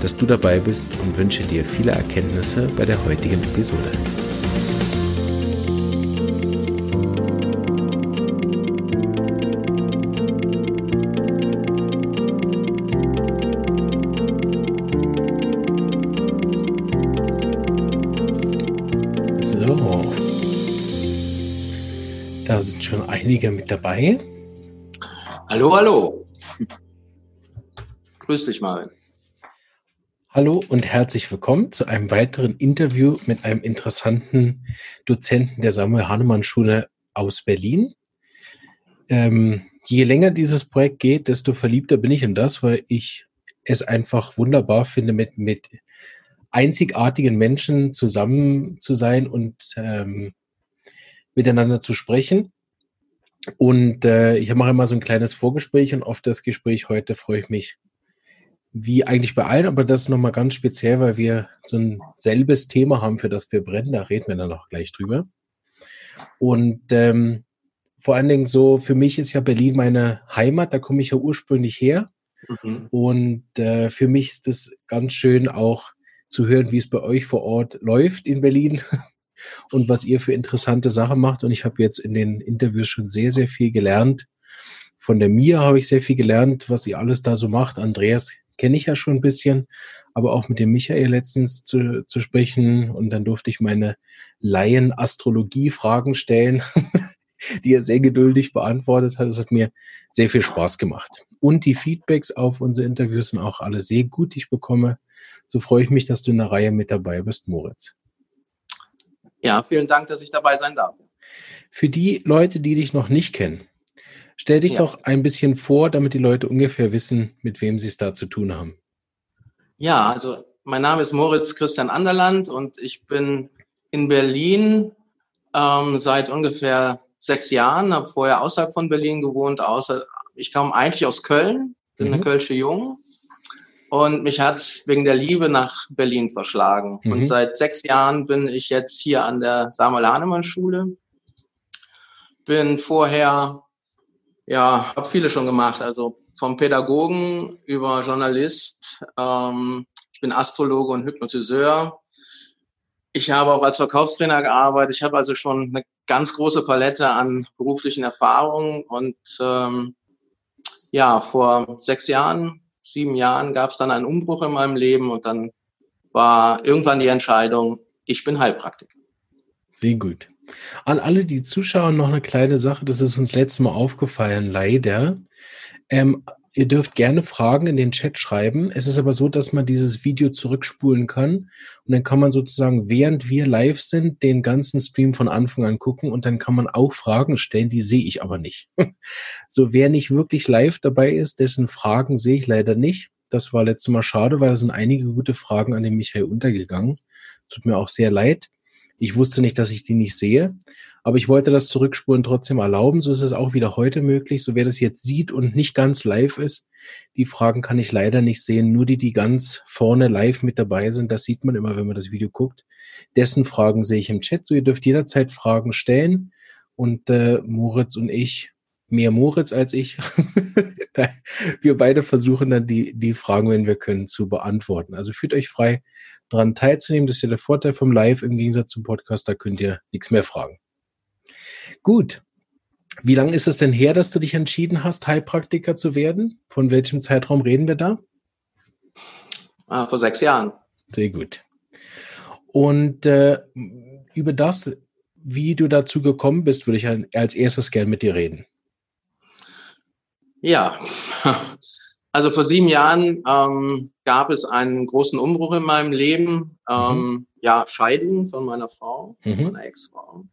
dass du dabei bist und wünsche dir viele Erkenntnisse bei der heutigen Episode. So, da sind schon einige mit dabei. Hallo, hallo. Grüß dich mal. Hallo und herzlich willkommen zu einem weiteren Interview mit einem interessanten Dozenten der Samuel Hahnemann Schule aus Berlin. Ähm, je länger dieses Projekt geht, desto verliebter bin ich in das, weil ich es einfach wunderbar finde, mit, mit einzigartigen Menschen zusammen zu sein und ähm, miteinander zu sprechen. Und äh, ich mache immer so ein kleines Vorgespräch und auf das Gespräch heute freue ich mich wie eigentlich bei allen, aber das ist nochmal ganz speziell, weil wir so ein selbes Thema haben, für das wir brennen. Da reden wir dann noch gleich drüber. Und ähm, vor allen Dingen so, für mich ist ja Berlin meine Heimat, da komme ich ja ursprünglich her. Mhm. Und äh, für mich ist es ganz schön auch zu hören, wie es bei euch vor Ort läuft in Berlin und was ihr für interessante Sachen macht. Und ich habe jetzt in den Interviews schon sehr, sehr viel gelernt. Von der Mia habe ich sehr viel gelernt, was ihr alles da so macht. Andreas kenne ich ja schon ein bisschen, aber auch mit dem Michael letztens zu, zu sprechen und dann durfte ich meine Laien-Astrologie-Fragen stellen, die er sehr geduldig beantwortet hat. Das hat mir sehr viel Spaß gemacht. Und die Feedbacks auf unsere Interviews sind auch alle sehr gut, die ich bekomme. So freue ich mich, dass du in der Reihe mit dabei bist, Moritz. Ja, vielen Dank, dass ich dabei sein darf. Für die Leute, die dich noch nicht kennen, Stell dich ja. doch ein bisschen vor, damit die Leute ungefähr wissen, mit wem sie es da zu tun haben. Ja, also mein Name ist Moritz Christian Anderland und ich bin in Berlin ähm, seit ungefähr sechs Jahren, habe vorher außerhalb von Berlin gewohnt, außer ich kam eigentlich aus Köln, bin mhm. eine Kölsche Jung und mich hat es wegen der Liebe nach Berlin verschlagen. Mhm. Und seit sechs Jahren bin ich jetzt hier an der Samuel Hahnemann Schule. Bin vorher ja, habe viele schon gemacht. Also vom Pädagogen über Journalist. Ähm, ich bin Astrologe und Hypnotiseur. Ich habe auch als Verkaufstrainer gearbeitet. Ich habe also schon eine ganz große Palette an beruflichen Erfahrungen. Und ähm, ja, vor sechs Jahren, sieben Jahren gab es dann einen Umbruch in meinem Leben und dann war irgendwann die Entscheidung, ich bin Heilpraktiker. Sehr gut. An alle, die zuschauen, noch eine kleine Sache, das ist uns letztes Mal aufgefallen, leider. Ähm, ihr dürft gerne Fragen in den Chat schreiben. Es ist aber so, dass man dieses Video zurückspulen kann und dann kann man sozusagen, während wir live sind, den ganzen Stream von Anfang an gucken und dann kann man auch Fragen stellen, die sehe ich aber nicht. so, wer nicht wirklich live dabei ist, dessen Fragen sehe ich leider nicht. Das war letztes Mal schade, weil da sind einige gute Fragen an den Michael untergegangen. Tut mir auch sehr leid. Ich wusste nicht, dass ich die nicht sehe, aber ich wollte das Zurückspulen trotzdem erlauben. So ist es auch wieder heute möglich. So wer das jetzt sieht und nicht ganz live ist, die Fragen kann ich leider nicht sehen. Nur die, die ganz vorne live mit dabei sind, das sieht man immer, wenn man das Video guckt. Dessen Fragen sehe ich im Chat. So ihr dürft jederzeit Fragen stellen und äh, Moritz und ich mehr Moritz als ich. wir beide versuchen dann die, die Fragen, wenn wir können, zu beantworten. Also fühlt euch frei, daran teilzunehmen. Das ist ja der Vorteil vom Live im Gegensatz zum Podcast. Da könnt ihr nichts mehr fragen. Gut. Wie lange ist es denn her, dass du dich entschieden hast, Heilpraktiker zu werden? Von welchem Zeitraum reden wir da? Ah, vor sechs Jahren. Sehr gut. Und äh, über das, wie du dazu gekommen bist, würde ich als erstes gern mit dir reden. Ja, also vor sieben Jahren ähm, gab es einen großen Umbruch in meinem Leben. Ähm, mhm. Ja, Scheidung von meiner Frau, mhm. meiner Ex-Frau.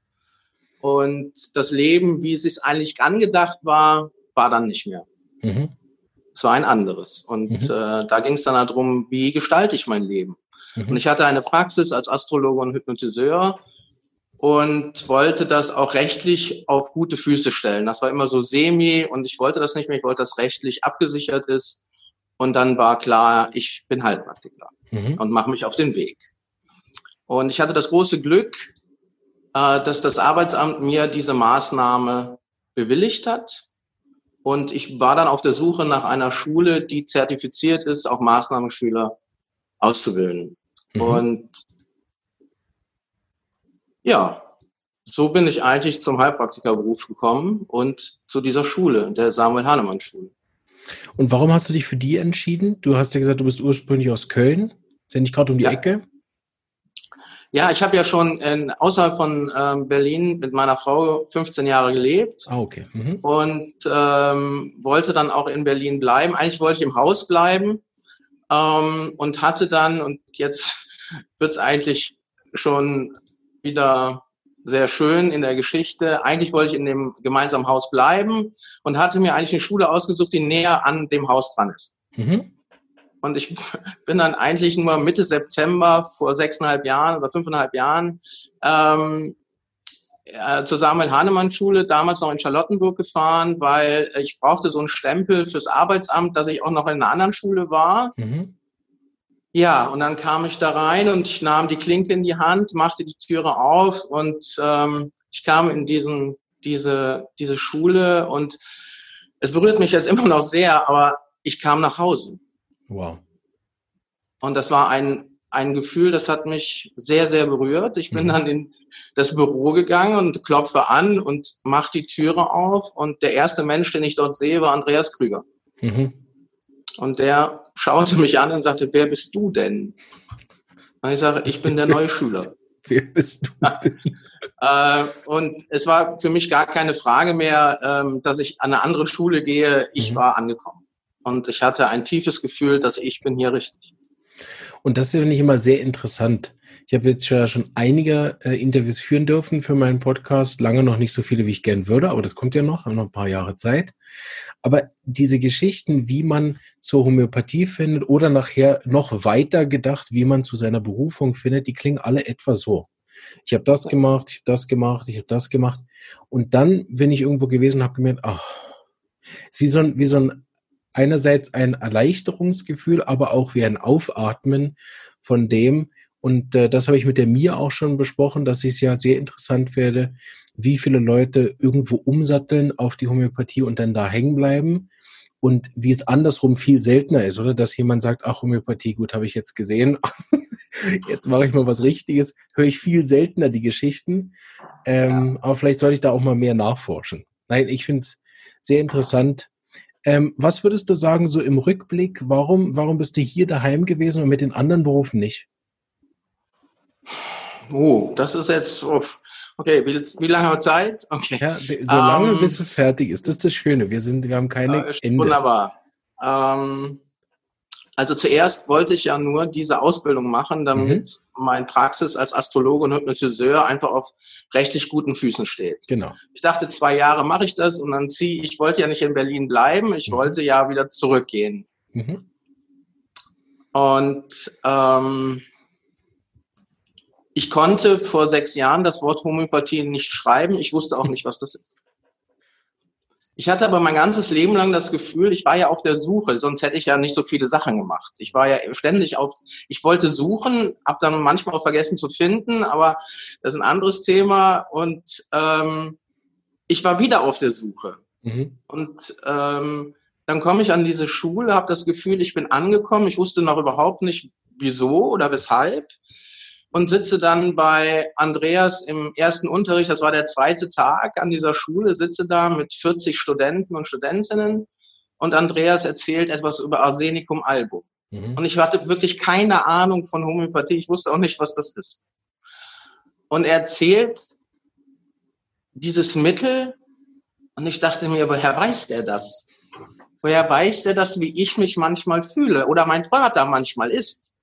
Und das Leben, wie es sich eigentlich angedacht war, war dann nicht mehr. Mhm. So ein anderes. Und mhm. äh, da ging es dann darum, wie gestalte ich mein Leben? Mhm. Und ich hatte eine Praxis als Astrologe und Hypnotiseur und wollte das auch rechtlich auf gute Füße stellen. Das war immer so semi und ich wollte das nicht mehr. Ich wollte, dass rechtlich abgesichert ist. Und dann war klar, ich bin Heilpraktiker mhm. und mache mich auf den Weg. Und ich hatte das große Glück, äh, dass das Arbeitsamt mir diese Maßnahme bewilligt hat. Und ich war dann auf der Suche nach einer Schule, die zertifiziert ist, auch Maßnahmenschüler auszubilden. Mhm. Und ja, so bin ich eigentlich zum Heilpraktikerberuf gekommen und zu dieser Schule, der Samuel Hahnemann Schule. Und warum hast du dich für die entschieden? Du hast ja gesagt, du bist ursprünglich aus Köln. Sind nicht gerade um die ja. Ecke? Ja, ich habe ja schon in, außerhalb von ähm, Berlin mit meiner Frau 15 Jahre gelebt. Ah, okay. Mhm. Und ähm, wollte dann auch in Berlin bleiben. Eigentlich wollte ich im Haus bleiben ähm, und hatte dann, und jetzt wird's eigentlich schon wieder sehr schön in der Geschichte. Eigentlich wollte ich in dem gemeinsamen Haus bleiben und hatte mir eigentlich eine Schule ausgesucht, die näher an dem Haus dran ist. Mhm. Und ich bin dann eigentlich nur Mitte September vor sechseinhalb Jahren oder fünfeinhalb Jahren ähm, äh, zur Hahnemann Schule, damals noch in Charlottenburg gefahren, weil ich brauchte so einen Stempel fürs Arbeitsamt, dass ich auch noch in einer anderen Schule war. Mhm. Ja, und dann kam ich da rein und ich nahm die Klinke in die Hand, machte die Türe auf und ähm, ich kam in diesen, diese, diese Schule und es berührt mich jetzt immer noch sehr, aber ich kam nach Hause. Wow. Und das war ein, ein Gefühl, das hat mich sehr, sehr berührt. Ich bin mhm. dann in das Büro gegangen und klopfe an und mache die Türe auf. Und der erste Mensch, den ich dort sehe, war Andreas Krüger. Mhm. Und der schaute mich an und sagte, wer bist du denn? Und ich sage, ich bin der neue Schüler. Wer bist du denn? äh, und es war für mich gar keine Frage mehr, ähm, dass ich an eine andere Schule gehe. Ich mhm. war angekommen und ich hatte ein tiefes Gefühl, dass ich bin hier richtig. Und das finde ich immer sehr interessant. Ich habe jetzt schon einige äh, Interviews führen dürfen für meinen Podcast, lange noch nicht so viele, wie ich gern würde, aber das kommt ja noch, noch ein paar Jahre Zeit. Aber diese Geschichten, wie man zur Homöopathie findet oder nachher noch weiter gedacht, wie man zu seiner Berufung findet, die klingen alle etwa so. Ich habe das gemacht, ich habe das gemacht, ich habe das gemacht. Und dann bin ich irgendwo gewesen habe gemerkt, ach, ist wie so ein, wie so ein einerseits ein Erleichterungsgefühl, aber auch wie ein Aufatmen von dem. Und äh, das habe ich mit der Mia auch schon besprochen, dass ich es ja sehr interessant werde, wie viele Leute irgendwo umsatteln auf die Homöopathie und dann da hängen bleiben. Und wie es andersrum viel seltener ist, oder? Dass jemand sagt, ach, Homöopathie, gut, habe ich jetzt gesehen. jetzt mache ich mal was Richtiges. Höre ich viel seltener die Geschichten. Ähm, aber vielleicht sollte ich da auch mal mehr nachforschen. Nein, ich finde es sehr interessant, ähm, was würdest du sagen, so im Rückblick, warum, warum bist du hier daheim gewesen und mit den anderen Berufen nicht? Oh, das ist jetzt, okay, wie, wie lange wir Zeit? Okay. Ja, so, lange, ähm, bis es fertig ist. Das ist das Schöne. Wir sind, wir haben keine äh, Ende. Wunderbar. Ähm, also zuerst wollte ich ja nur diese Ausbildung machen, damit mhm. mein Praxis als Astrologe und Hypnotiseur einfach auf rechtlich guten Füßen steht. Genau. Ich dachte, zwei Jahre mache ich das und dann ziehe ich, wollte ja nicht in Berlin bleiben, ich mhm. wollte ja wieder zurückgehen. Mhm. Und ähm, ich konnte vor sechs Jahren das Wort Homöopathie nicht schreiben. Ich wusste auch nicht, was das ist. Ich hatte aber mein ganzes Leben lang das Gefühl, ich war ja auf der Suche, sonst hätte ich ja nicht so viele Sachen gemacht. Ich war ja ständig auf, ich wollte suchen, habe dann manchmal auch vergessen zu finden, aber das ist ein anderes Thema. Und ähm, ich war wieder auf der Suche. Mhm. Und ähm, dann komme ich an diese Schule, habe das Gefühl, ich bin angekommen. Ich wusste noch überhaupt nicht, wieso oder weshalb und sitze dann bei Andreas im ersten Unterricht, das war der zweite Tag an dieser Schule, sitze da mit 40 Studenten und Studentinnen und Andreas erzählt etwas über Arsenicum album. Mhm. Und ich hatte wirklich keine Ahnung von Homöopathie, ich wusste auch nicht, was das ist. Und er erzählt dieses Mittel und ich dachte mir, woher weiß der das? Woher weiß der das, wie ich mich manchmal fühle oder mein Vater manchmal ist?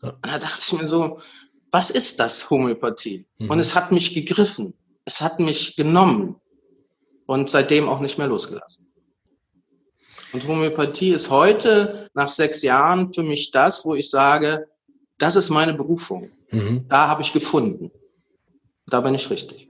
Und da dachte ich mir so, was ist das Homöopathie? Mhm. Und es hat mich gegriffen. Es hat mich genommen und seitdem auch nicht mehr losgelassen. Und Homöopathie ist heute nach sechs Jahren für mich das, wo ich sage, das ist meine Berufung. Mhm. Da habe ich gefunden. Da bin ich richtig.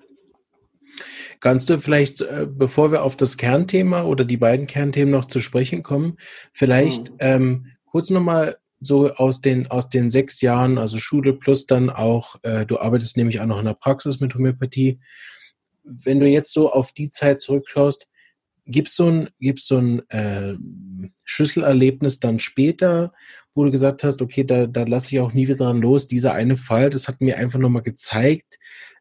Kannst du vielleicht, äh, bevor wir auf das Kernthema oder die beiden Kernthemen noch zu sprechen kommen, vielleicht mhm. ähm, kurz nochmal so aus den, aus den sechs Jahren, also Schule plus dann auch, äh, du arbeitest nämlich auch noch in der Praxis mit Homöopathie. Wenn du jetzt so auf die Zeit zurückschaust, gibt es so ein, gibt's so ein äh, Schlüsselerlebnis dann später, wo du gesagt hast, okay, da, da lasse ich auch nie wieder dran los. Dieser eine Fall, das hat mir einfach nochmal gezeigt,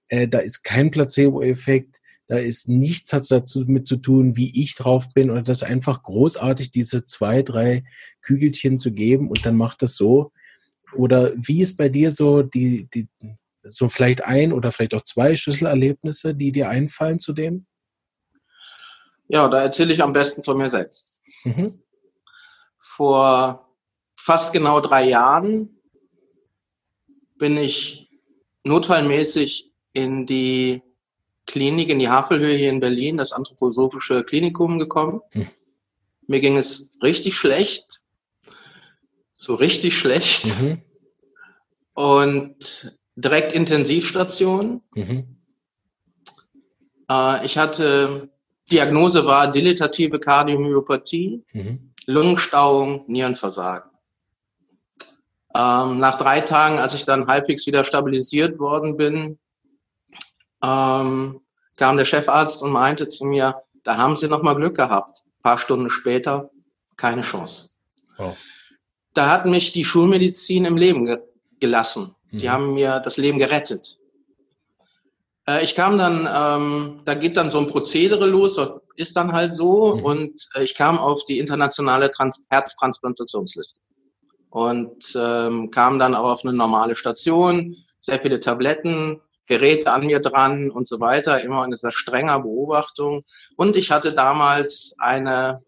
äh, da ist kein Placebo-Effekt, da ist nichts hat dazu mit zu tun, wie ich drauf bin oder das ist einfach großartig, diese zwei, drei Kügelchen zu geben und dann macht das so. Oder wie ist bei dir so die, die, so vielleicht ein oder vielleicht auch zwei Schlüsselerlebnisse, die dir einfallen zu dem? Ja, da erzähle ich am besten von mir selbst. Mhm. Vor fast genau drei Jahren bin ich notfallmäßig in die Klinik in die Havelhöhe hier in Berlin, das Anthroposophische Klinikum gekommen. Hm. Mir ging es richtig schlecht, so richtig schlecht. Mhm. Und direkt Intensivstation. Mhm. Äh, ich hatte, Diagnose war dilatative Kardiomyopathie, mhm. Lungenstauung, Nierenversagen. Ähm, nach drei Tagen, als ich dann halbwegs wieder stabilisiert worden bin, ähm, kam der Chefarzt und meinte zu mir, da haben Sie noch mal Glück gehabt. Ein paar Stunden später keine Chance. Oh. Da hat mich die Schulmedizin im Leben ge gelassen. Mhm. Die haben mir das Leben gerettet. Äh, ich kam dann, ähm, da geht dann so ein Prozedere los, ist dann halt so, mhm. und äh, ich kam auf die internationale Trans Herztransplantationsliste und ähm, kam dann auch auf eine normale Station, sehr viele Tabletten, Geräte an mir dran und so weiter, immer in dieser strenger Beobachtung. Und ich hatte damals eine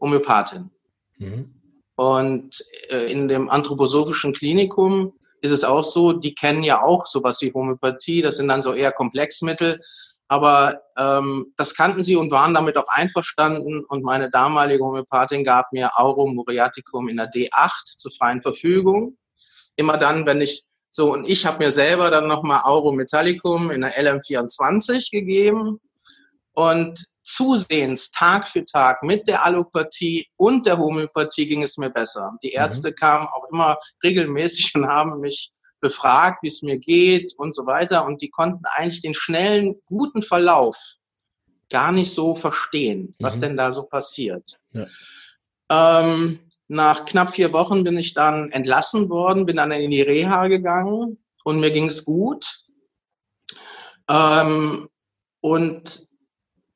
Homöopathin. Mhm. Und äh, in dem anthroposophischen Klinikum ist es auch so, die kennen ja auch sowas wie Homöopathie, das sind dann so eher Komplexmittel. Aber ähm, das kannten sie und waren damit auch einverstanden. Und meine damalige Homöopathin gab mir Aurum Muriaticum in der D8 zur freien Verfügung. Immer dann, wenn ich so, und ich habe mir selber dann nochmal Auro Metallicum in der LM24 gegeben und zusehends Tag für Tag mit der Allopathie und der Homöopathie ging es mir besser. Die mhm. Ärzte mhm. kamen auch immer regelmäßig und haben mich befragt, wie es mir geht und so weiter. Und die konnten eigentlich den schnellen, guten Verlauf gar nicht so verstehen, was mhm. denn da so passiert. Ja. Ähm, nach knapp vier Wochen bin ich dann entlassen worden, bin dann in die Reha gegangen und mir ging es gut. Ähm, und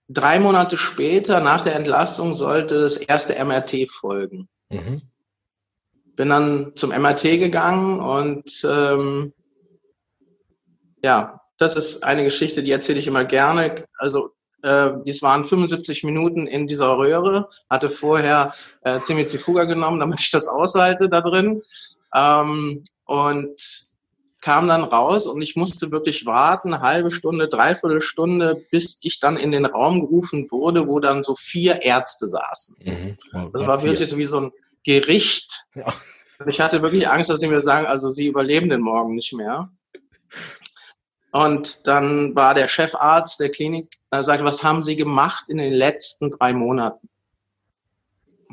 drei Monate später, nach der Entlassung, sollte das erste MRT folgen. Mhm. Bin dann zum MRT gegangen und ähm, ja, das ist eine Geschichte, die erzähle ich immer gerne. Also äh, dies waren 75 Minuten in dieser Röhre, hatte vorher äh, Zimizifuga genommen, damit ich das aushalte da drin. Ähm, und kam dann raus und ich musste wirklich warten, eine halbe Stunde, dreiviertel Stunde, bis ich dann in den Raum gerufen wurde, wo dann so vier Ärzte saßen. Mhm. Oh, das war wirklich so wie so ein Gericht. Ja. Ich hatte wirklich Angst, dass sie mir sagen, also sie überleben den Morgen nicht mehr. Und dann war der Chefarzt der Klinik, er sagte, was haben Sie gemacht in den letzten drei Monaten?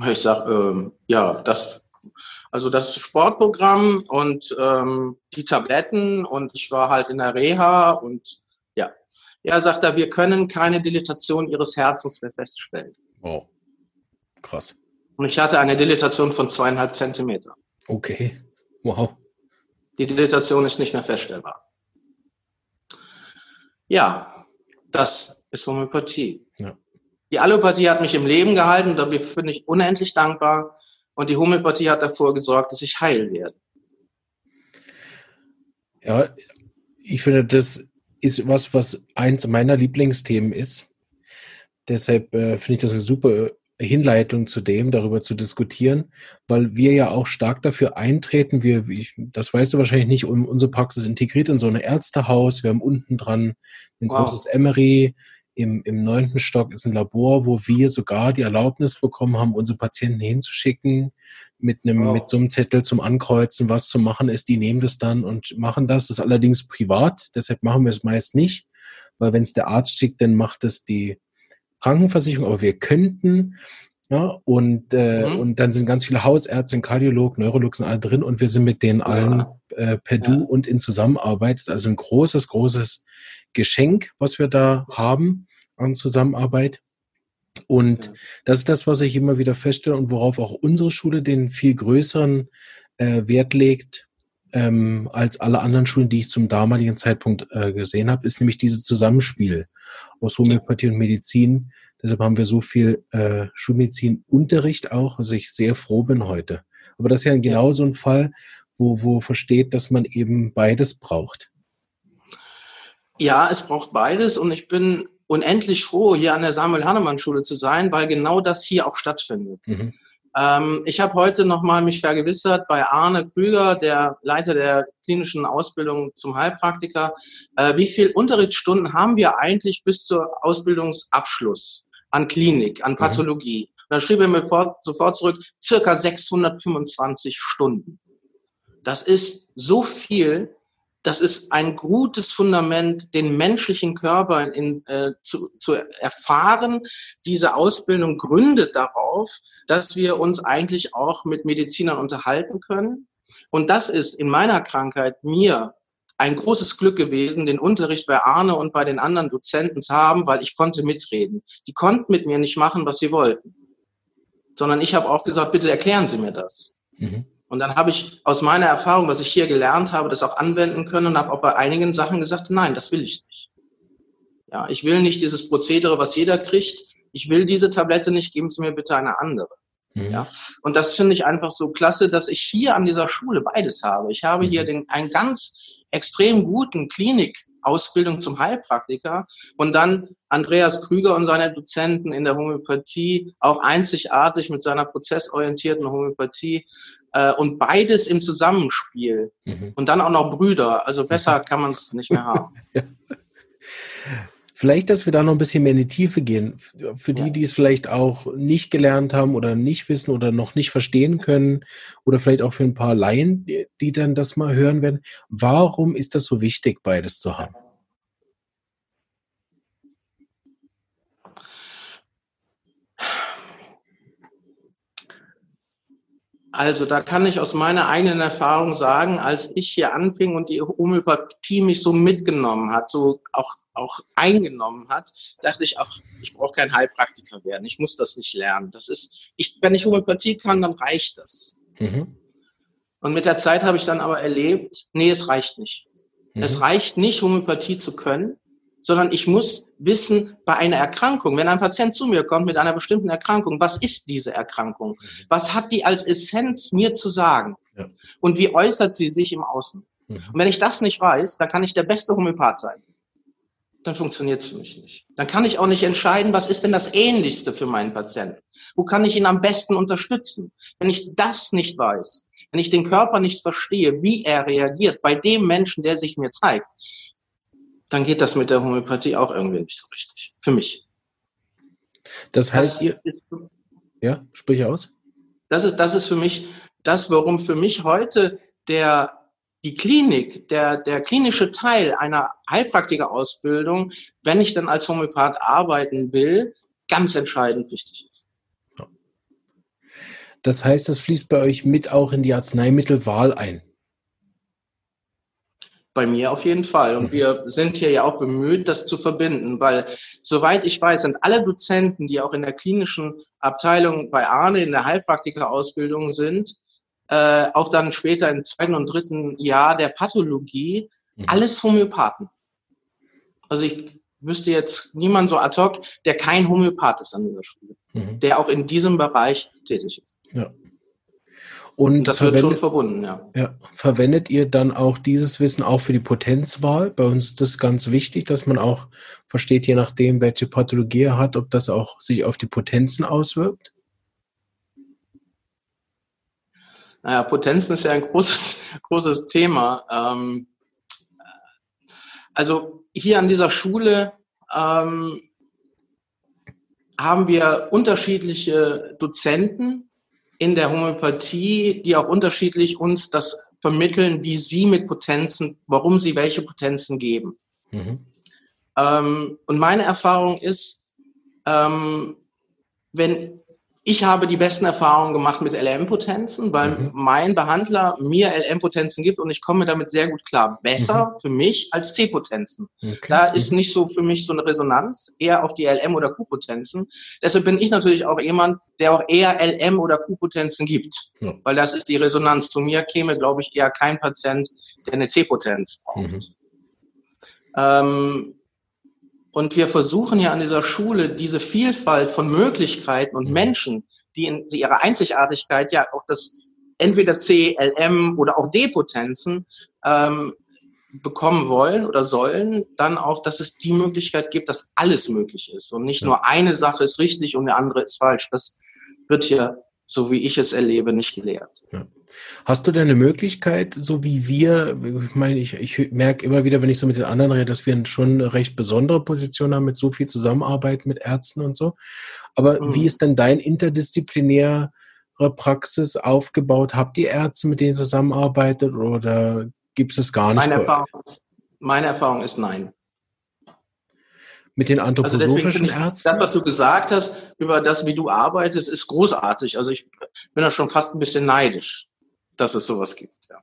Ich sage, ähm, ja, das, also das Sportprogramm und ähm, die Tabletten und ich war halt in der Reha und ja. Ja, sagt er, wir können keine Dilatation Ihres Herzens mehr feststellen. Oh, krass. Und ich hatte eine Dilatation von zweieinhalb Zentimeter. Okay, wow. Die Dilatation ist nicht mehr feststellbar. Ja, das ist Homöopathie. Ja. Die Allopathie hat mich im Leben gehalten, da bin ich unendlich dankbar. Und die Homöopathie hat dafür gesorgt, dass ich heil werde. Ja, ich finde, das ist was, was eins meiner Lieblingsthemen ist. Deshalb äh, finde ich das eine super Hinleitung zu dem, darüber zu diskutieren, weil wir ja auch stark dafür eintreten. Wir, ich, das weißt du wahrscheinlich nicht, unsere Praxis integriert in so ein Ärztehaus. Wir haben unten dran ein wow. großes Emery. im, im neunten Stock ist ein Labor, wo wir sogar die Erlaubnis bekommen haben, unsere Patienten hinzuschicken mit einem, wow. mit so einem Zettel zum Ankreuzen, was zu machen ist. Die nehmen das dann und machen das. Das ist allerdings privat, deshalb machen wir es meist nicht, weil wenn es der Arzt schickt, dann macht es die Krankenversicherung, aber wir könnten ja, und, äh, mhm. und dann sind ganz viele Hausärzte, Kardiologen, Neurologen sind alle drin und wir sind mit denen allen äh, per Du und in Zusammenarbeit. Das ist also ein großes, großes Geschenk, was wir da haben an Zusammenarbeit. Und ja. das ist das, was ich immer wieder feststelle und worauf auch unsere Schule den viel größeren äh, Wert legt ähm, als alle anderen Schulen, die ich zum damaligen Zeitpunkt äh, gesehen habe, ist nämlich dieses Zusammenspiel aus Homöopathie und Medizin, Deshalb haben wir so viel äh, Schulmedizinunterricht auch, was ich sehr froh bin heute. Aber das ist ja genau so ein Fall, wo, wo versteht, dass man eben beides braucht. Ja, es braucht beides und ich bin unendlich froh, hier an der Samuel Hannemann Schule zu sein, weil genau das hier auch stattfindet. Mhm. Ähm, ich habe heute nochmal mich vergewissert bei Arne Krüger, der Leiter der klinischen Ausbildung zum Heilpraktiker, äh, wie viel Unterrichtsstunden haben wir eigentlich bis zur Ausbildungsabschluss? an Klinik, an mhm. Pathologie. Mhm. dann schrieb er mir sofort zurück, circa 625 Stunden. Das ist so viel, das ist ein gutes Fundament, den menschlichen Körper in, äh, zu, zu erfahren. Diese Ausbildung gründet darauf, dass wir uns eigentlich auch mit Medizinern unterhalten können. Und das ist in meiner Krankheit mir ein großes Glück gewesen, den Unterricht bei Arne und bei den anderen Dozenten zu haben, weil ich konnte mitreden. Die konnten mit mir nicht machen, was sie wollten, sondern ich habe auch gesagt, bitte erklären Sie mir das. Mhm. Und dann habe ich aus meiner Erfahrung, was ich hier gelernt habe, das auch anwenden können und habe auch bei einigen Sachen gesagt, nein, das will ich nicht. Ja, ich will nicht dieses Prozedere, was jeder kriegt. Ich will diese Tablette nicht, geben Sie mir bitte eine andere. Mhm. Ja, und das finde ich einfach so klasse, dass ich hier an dieser Schule beides habe. Ich habe hier mhm. den, ein ganz extrem guten Klinikausbildung zum Heilpraktiker und dann Andreas Krüger und seine Dozenten in der Homöopathie, auch einzigartig mit seiner prozessorientierten Homöopathie äh, und beides im Zusammenspiel mhm. und dann auch noch Brüder. Also besser kann man es nicht mehr haben. Vielleicht, dass wir da noch ein bisschen mehr in die Tiefe gehen. Für die, die es vielleicht auch nicht gelernt haben oder nicht wissen oder noch nicht verstehen können oder vielleicht auch für ein paar Laien, die dann das mal hören werden. Warum ist das so wichtig, beides zu haben? Also da kann ich aus meiner eigenen Erfahrung sagen, als ich hier anfing und die Homöopathie mich so mitgenommen hat, so auch auch eingenommen hat, dachte ich, ach, ich brauche kein Heilpraktiker werden, ich muss das nicht lernen. Das ist, ich, wenn ich Homöopathie kann, dann reicht das. Mhm. Und mit der Zeit habe ich dann aber erlebt, nee, es reicht nicht. Mhm. Es reicht nicht, Homöopathie zu können, sondern ich muss wissen, bei einer Erkrankung, wenn ein Patient zu mir kommt mit einer bestimmten Erkrankung, was ist diese Erkrankung? Mhm. Was hat die als Essenz mir zu sagen? Ja. Und wie äußert sie sich im Außen? Mhm. Und wenn ich das nicht weiß, dann kann ich der beste Homöopath sein dann funktioniert es für mich nicht. Dann kann ich auch nicht entscheiden, was ist denn das Ähnlichste für meinen Patienten? Wo kann ich ihn am besten unterstützen? Wenn ich das nicht weiß, wenn ich den Körper nicht verstehe, wie er reagiert bei dem Menschen, der sich mir zeigt, dann geht das mit der Homöopathie auch irgendwie nicht so richtig. Für mich. Das heißt, das ihr, ja, sprich aus. Das ist, das ist für mich das, warum für mich heute der die Klinik, der, der klinische Teil einer Heilpraktikerausbildung, wenn ich dann als Homöopath arbeiten will, ganz entscheidend wichtig ist. Das heißt, das fließt bei euch mit auch in die Arzneimittelwahl ein. Bei mir auf jeden Fall. Und mhm. wir sind hier ja auch bemüht, das zu verbinden, weil soweit ich weiß, sind alle Dozenten, die auch in der klinischen Abteilung bei Arne in der Heilpraktikerausbildung sind, äh, auch dann später im zweiten und dritten Jahr der Pathologie, mhm. alles Homöopathen. Also ich wüsste jetzt niemand so ad hoc, der kein Homöopath ist an dieser Schule, mhm. der auch in diesem Bereich tätig ist. Ja. Und, das wird schon verbunden, ja. ja. Verwendet ihr dann auch dieses Wissen auch für die Potenzwahl? Bei uns ist das ganz wichtig, dass man auch versteht, je nachdem, welche Pathologie er hat, ob das auch sich auf die Potenzen auswirkt? Naja, Potenzen ist ja ein großes, großes Thema. Ähm, also hier an dieser Schule ähm, haben wir unterschiedliche Dozenten in der Homöopathie, die auch unterschiedlich uns das vermitteln, wie sie mit Potenzen, warum sie welche Potenzen geben. Mhm. Ähm, und meine Erfahrung ist, ähm, wenn ich habe die besten Erfahrungen gemacht mit LM-Potenzen, weil mhm. mein Behandler mir LM-Potenzen gibt und ich komme damit sehr gut klar. Besser mhm. für mich als C-Potenzen. Okay. Da ist mhm. nicht so für mich so eine Resonanz, eher auf die LM- oder Q-Potenzen. Deshalb bin ich natürlich auch jemand, der auch eher LM- oder Q-Potenzen gibt, ja. weil das ist die Resonanz. Zu mir käme, glaube ich, eher kein Patient, der eine C-Potenz braucht. Mhm. Ähm, und wir versuchen ja an dieser Schule diese Vielfalt von Möglichkeiten und mhm. Menschen, die in ihrer Einzigartigkeit ja auch das entweder C, LM oder auch D-Potenzen ähm, bekommen wollen oder sollen, dann auch, dass es die Möglichkeit gibt, dass alles möglich ist und nicht nur eine Sache ist richtig und eine andere ist falsch. Das wird hier, so wie ich es erlebe, nicht gelehrt. Ja. Hast du denn eine Möglichkeit, so wie wir, ich meine, ich, ich merke immer wieder, wenn ich so mit den anderen rede, dass wir schon eine recht besondere Position haben mit so viel Zusammenarbeit mit Ärzten und so. Aber mhm. wie ist denn dein interdisziplinäre Praxis aufgebaut? Habt ihr Ärzte, mit denen ihr zusammenarbeitet oder gibt es das gar nicht? Meine Erfahrung, meine Erfahrung ist nein. Mit den also anthroposophischen also Ärzten? Das, was du gesagt hast über das, wie du arbeitest, ist großartig. Also ich bin da schon fast ein bisschen neidisch dass es sowas gibt. Ja.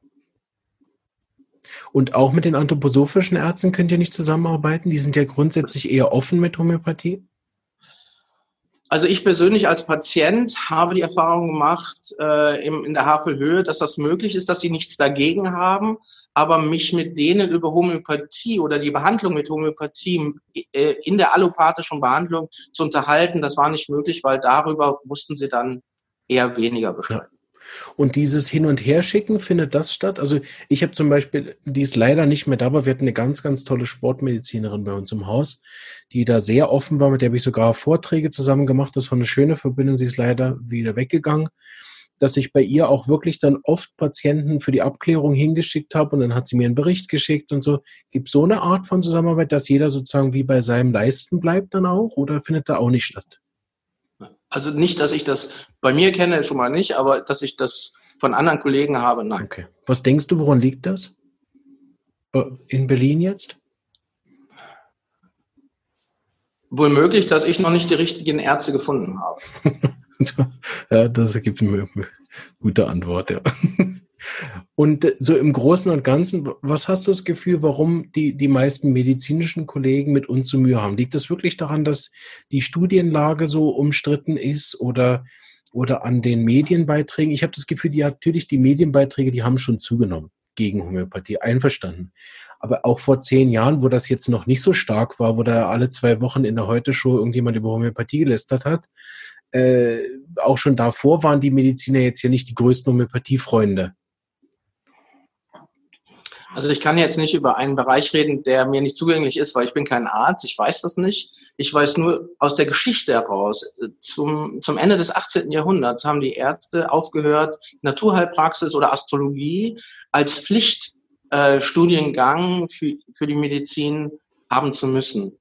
Und auch mit den anthroposophischen Ärzten könnt ihr nicht zusammenarbeiten? Die sind ja grundsätzlich eher offen mit Homöopathie. Also ich persönlich als Patient habe die Erfahrung gemacht äh, im, in der Havelhöhe, dass das möglich ist, dass sie nichts dagegen haben, aber mich mit denen über Homöopathie oder die Behandlung mit Homöopathie äh, in der allopathischen Behandlung zu unterhalten, das war nicht möglich, weil darüber wussten sie dann eher weniger Bescheid. Und dieses Hin- und Herschicken, findet das statt? Also ich habe zum Beispiel, die ist leider nicht mehr da, aber wir hatten eine ganz, ganz tolle Sportmedizinerin bei uns im Haus, die da sehr offen war, mit der habe ich sogar Vorträge zusammen gemacht. Das war eine schöne Verbindung, sie ist leider wieder weggegangen dass ich bei ihr auch wirklich dann oft Patienten für die Abklärung hingeschickt habe und dann hat sie mir einen Bericht geschickt und so. Gibt so eine Art von Zusammenarbeit, dass jeder sozusagen wie bei seinem Leisten bleibt dann auch oder findet da auch nicht statt? Also nicht, dass ich das bei mir kenne, schon mal nicht, aber dass ich das von anderen Kollegen habe, nein. Okay. Was denkst du, woran liegt das? Äh, in Berlin jetzt? Wohl möglich, dass ich noch nicht die richtigen Ärzte gefunden habe. ja, das gibt eine gute Antwort, ja. Und äh, so im Großen und Ganzen, was hast du das Gefühl, warum die, die meisten medizinischen Kollegen mit uns so Mühe haben? Liegt das wirklich daran, dass die Studienlage so umstritten ist oder, oder an den Medienbeiträgen? Ich habe das Gefühl, die natürlich die Medienbeiträge, die haben schon zugenommen gegen Homöopathie, einverstanden. Aber auch vor zehn Jahren, wo das jetzt noch nicht so stark war, wo da alle zwei Wochen in der Heute-Show irgendjemand über Homöopathie gelästert hat, äh, auch schon davor waren die Mediziner jetzt ja nicht die größten Homöopathiefreunde. Also ich kann jetzt nicht über einen Bereich reden, der mir nicht zugänglich ist, weil ich bin kein Arzt, ich weiß das nicht. Ich weiß nur aus der Geschichte heraus, zum, zum Ende des 18. Jahrhunderts haben die Ärzte aufgehört, Naturheilpraxis oder Astrologie als Pflichtstudiengang äh, für, für die Medizin haben zu müssen.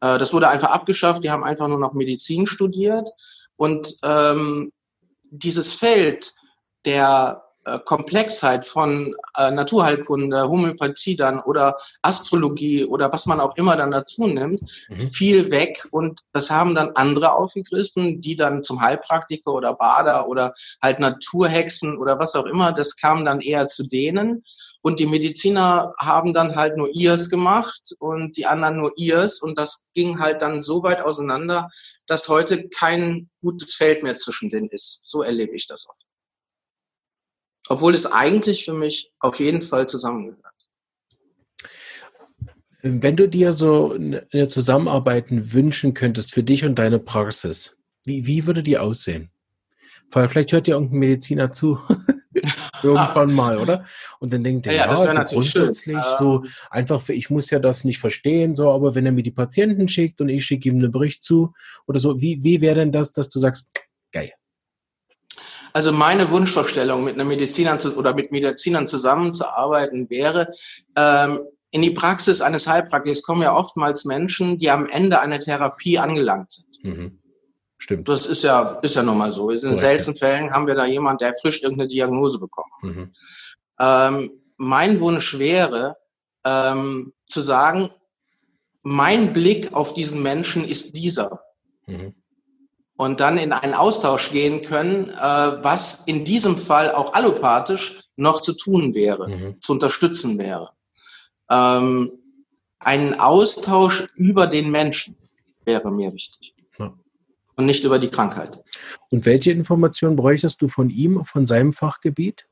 Äh, das wurde einfach abgeschafft, die haben einfach nur noch Medizin studiert. Und ähm, dieses Feld der äh, Komplexheit von äh, Naturheilkunde, Homöopathie dann oder Astrologie oder was man auch immer dann dazu nimmt, mhm. viel weg und das haben dann andere aufgegriffen, die dann zum Heilpraktiker oder Bader oder halt Naturhexen oder was auch immer, das kam dann eher zu denen und die Mediziner haben dann halt nur ihrs gemacht und die anderen nur ihrs und das ging halt dann so weit auseinander, dass heute kein gutes Feld mehr zwischen denen ist. So erlebe ich das oft. Obwohl es eigentlich für mich auf jeden Fall zusammengehört. Wenn du dir so eine Zusammenarbeit wünschen könntest für dich und deine Praxis, wie, wie würde die aussehen? Vielleicht hört ja irgendein Mediziner zu. Irgendwann mal, oder? Und dann denkt er, ja, ja, ja also grundsätzlich schön. so einfach, für, ich muss ja das nicht verstehen, so, aber wenn er mir die Patienten schickt und ich schicke ihm einen Bericht zu oder so, wie, wie wäre denn das, dass du sagst, geil? Also meine Wunschvorstellung, mit einer Medizinern zu, oder mit Medizinern zusammenzuarbeiten, wäre, ähm, in die Praxis eines Heilpraktikers kommen ja oftmals Menschen, die am Ende einer Therapie angelangt sind. Mhm. Stimmt. Das ist ja, ist ja nun mal so. In Korrekt, seltenen Fällen haben wir da jemand, der frisch irgendeine Diagnose bekommt. Mhm. Ähm, mein Wunsch wäre, ähm, zu sagen, mein Blick auf diesen Menschen ist dieser. Mhm. Und dann in einen Austausch gehen können, äh, was in diesem Fall auch allopathisch noch zu tun wäre, mhm. zu unterstützen wäre. Ähm, ein Austausch über den Menschen wäre mir wichtig. Und nicht über die Krankheit. Und welche Informationen bräuchtest du von ihm, von seinem Fachgebiet?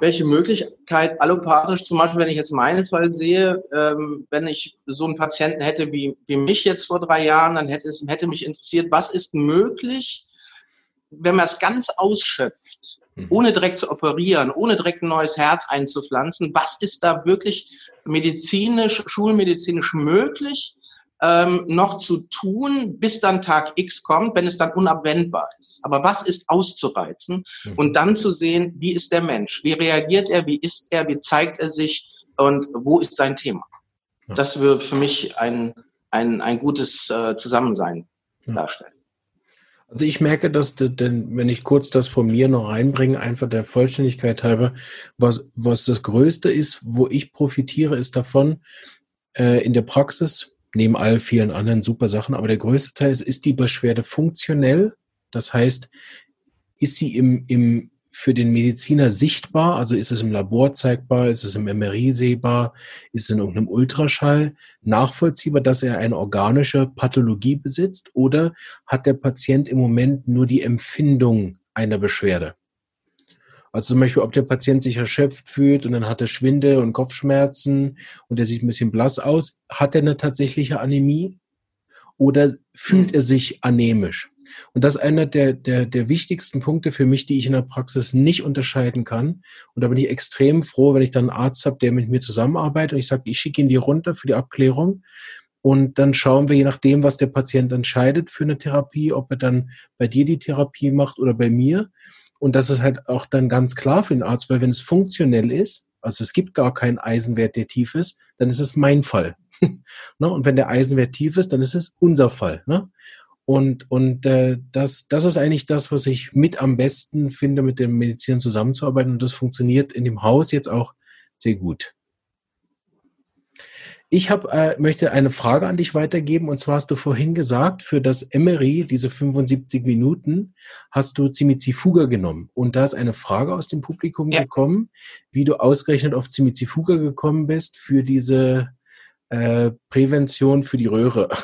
welche Möglichkeit allopathisch, zum Beispiel, wenn ich jetzt meinen Fall sehe, ähm, wenn ich so einen Patienten hätte wie, wie mich jetzt vor drei Jahren, dann hätte es hätte mich interessiert, was ist möglich, wenn man es ganz ausschöpft, mhm. ohne direkt zu operieren, ohne direkt ein neues Herz einzupflanzen, was ist da wirklich medizinisch, schulmedizinisch möglich? Ähm, noch zu tun, bis dann Tag X kommt, wenn es dann unabwendbar ist. Aber was ist auszureizen? Mhm. Und dann zu sehen, wie ist der Mensch? Wie reagiert er? Wie ist er? Wie zeigt er sich? Und wo ist sein Thema? Ja. Das würde für mich ein, ein, ein gutes äh, Zusammensein ja. darstellen. Also ich merke, dass, denn wenn ich kurz das von mir noch reinbringe, einfach der Vollständigkeit halber, was, was das Größte ist, wo ich profitiere, ist davon, äh, in der Praxis neben all vielen anderen super Sachen. Aber der größte Teil ist, ist die Beschwerde funktionell? Das heißt, ist sie im, im, für den Mediziner sichtbar? Also ist es im Labor zeigbar? Ist es im MRI sehbar? Ist es in irgendeinem Ultraschall nachvollziehbar, dass er eine organische Pathologie besitzt? Oder hat der Patient im Moment nur die Empfindung einer Beschwerde? Also zum Beispiel, ob der Patient sich erschöpft fühlt und dann hat er Schwinde und Kopfschmerzen und er sieht ein bisschen blass aus. Hat er eine tatsächliche Anämie oder fühlt er sich anämisch? Und das ist einer der, der, der wichtigsten Punkte für mich, die ich in der Praxis nicht unterscheiden kann. Und da bin ich extrem froh, wenn ich dann einen Arzt habe, der mit mir zusammenarbeitet und ich sage, ich schicke ihn die runter für die Abklärung. Und dann schauen wir, je nachdem, was der Patient entscheidet für eine Therapie, ob er dann bei dir die Therapie macht oder bei mir. Und das ist halt auch dann ganz klar für den Arzt, weil wenn es funktionell ist, also es gibt gar keinen Eisenwert, der tief ist, dann ist es mein Fall. ne? Und wenn der Eisenwert tief ist, dann ist es unser Fall. Ne? Und, und äh, das, das ist eigentlich das, was ich mit am besten finde, mit den Medizinern zusammenzuarbeiten. Und das funktioniert in dem Haus jetzt auch sehr gut. Ich hab, äh, möchte eine Frage an dich weitergeben. Und zwar hast du vorhin gesagt, für das Emery, diese 75 Minuten, hast du Zimizifuga genommen. Und da ist eine Frage aus dem Publikum ja. gekommen, wie du ausgerechnet auf Zimizifuga gekommen bist für diese äh, Prävention für die Röhre.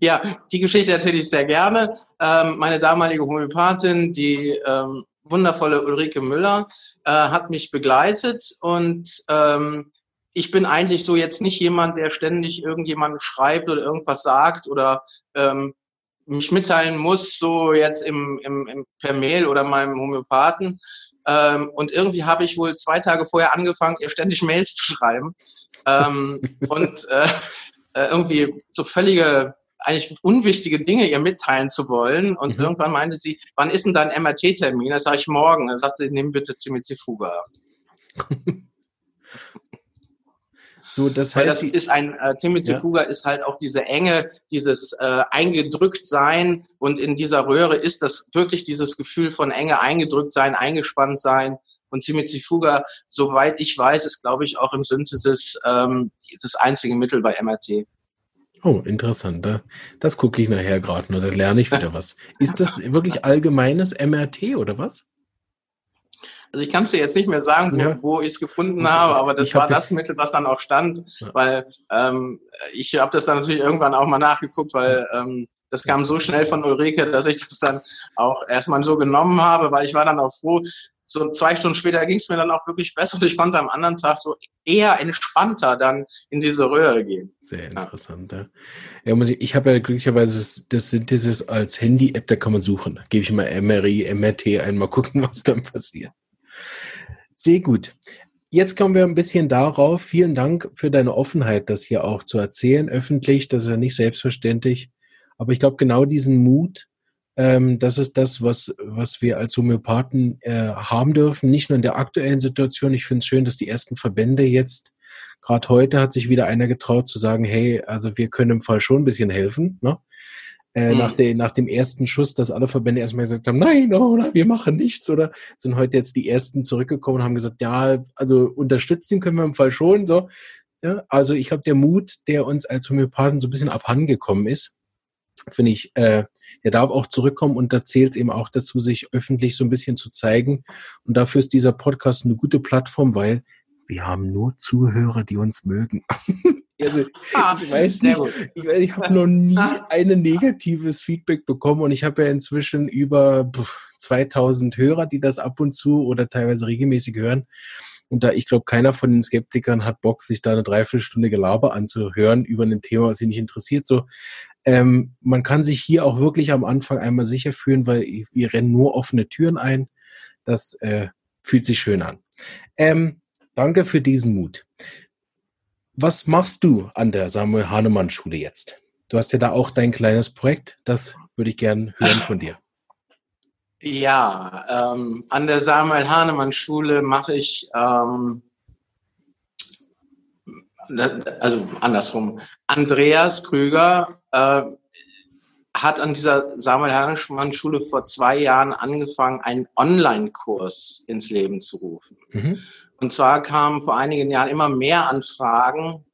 Ja, die Geschichte erzähle ich sehr gerne. Ähm, meine damalige Homöopathin, die ähm, wundervolle Ulrike Müller, äh, hat mich begleitet und ähm, ich bin eigentlich so jetzt nicht jemand, der ständig irgendjemand schreibt oder irgendwas sagt oder ähm, mich mitteilen muss, so jetzt im, im, im per Mail oder meinem Homöopathen. Ähm, und irgendwie habe ich wohl zwei Tage vorher angefangen, ihr ständig Mails zu schreiben. Ähm, und äh, äh, irgendwie so völlige, eigentlich unwichtige Dinge ihr mitteilen zu wollen. Und mhm. irgendwann meinte sie, wann ist denn dein MRT-Termin? Das sage ich morgen. Dann sagte sie, nimm bitte Zimizifuga. So, das heißt, Weil das ist ein äh, Timizifuga ja. ist halt auch diese Enge, dieses äh, eingedrückt sein und in dieser Röhre ist das wirklich dieses Gefühl von Enge eingedrückt sein, eingespannt sein. Und Zimizifuga, soweit ich weiß, ist glaube ich auch im Synthesis ähm, das einzige Mittel bei MRT. Oh, interessant. Das gucke ich nachher gerade nur, da lerne ich wieder was. Ist das wirklich allgemeines MRT oder was? Also ich kann es dir jetzt nicht mehr sagen, wo, ja. wo ich es gefunden habe, aber das war das Mittel, was dann auch stand, ja. weil ähm, ich habe das dann natürlich irgendwann auch mal nachgeguckt, weil ähm, das kam so schnell von Ulrike, dass ich das dann auch erstmal so genommen habe, weil ich war dann auch froh. So zwei Stunden später ging es mir dann auch wirklich besser und ich konnte am anderen Tag so eher entspannter dann in diese Röhre gehen. Sehr interessant, ja. ja muss ich ich habe ja glücklicherweise das, das Synthesis als Handy-App, da kann man suchen. Da gebe ich mal MRI, MRT ein, mal gucken, was dann passiert. Sehr gut. Jetzt kommen wir ein bisschen darauf. Vielen Dank für deine Offenheit, das hier auch zu erzählen, öffentlich. Das ist ja nicht selbstverständlich. Aber ich glaube, genau diesen Mut, ähm, das ist das, was, was wir als Homöopathen äh, haben dürfen. Nicht nur in der aktuellen Situation. Ich finde es schön, dass die ersten Verbände jetzt Gerade heute hat sich wieder einer getraut zu sagen, hey, also wir können im Fall schon ein bisschen helfen. Ne? Äh, mhm. nach, der, nach dem ersten Schuss, dass alle Verbände erstmal gesagt haben, nein, oder wir machen nichts, oder sind heute jetzt die ersten zurückgekommen und haben gesagt, ja, also unterstützen können wir im Fall schon. So. Ja, also ich glaube, der Mut, der uns als Homöopathen so ein bisschen abhandengekommen ist, finde ich, äh, der darf auch zurückkommen und da zählt es eben auch dazu, sich öffentlich so ein bisschen zu zeigen. Und dafür ist dieser Podcast eine gute Plattform, weil wir haben nur Zuhörer, die uns mögen. also, ah, ich weiß nicht, ich, ich habe noch nie ein negatives Feedback bekommen und ich habe ja inzwischen über 2000 Hörer, die das ab und zu oder teilweise regelmäßig hören. Und da ich glaube, keiner von den Skeptikern hat Bock, sich da eine Dreiviertelstunde Gelaber anzuhören über ein Thema, was sie nicht interessiert. So, ähm, man kann sich hier auch wirklich am Anfang einmal sicher fühlen, weil wir rennen nur offene Türen ein. Das äh, fühlt sich schön an. Ähm, danke für diesen Mut. Was machst du an der Samuel Hahnemann Schule jetzt? Du hast ja da auch dein kleines Projekt. Das würde ich gerne hören von dir. Ja, ähm, an der Samuel Hahnemann Schule mache ich ähm, also andersrum. Andreas Krüger äh, hat an dieser Samuel Herrschmann Schule vor zwei Jahren angefangen, einen Online-Kurs ins Leben zu rufen. Mhm. Und zwar kamen vor einigen Jahren immer mehr Anfragen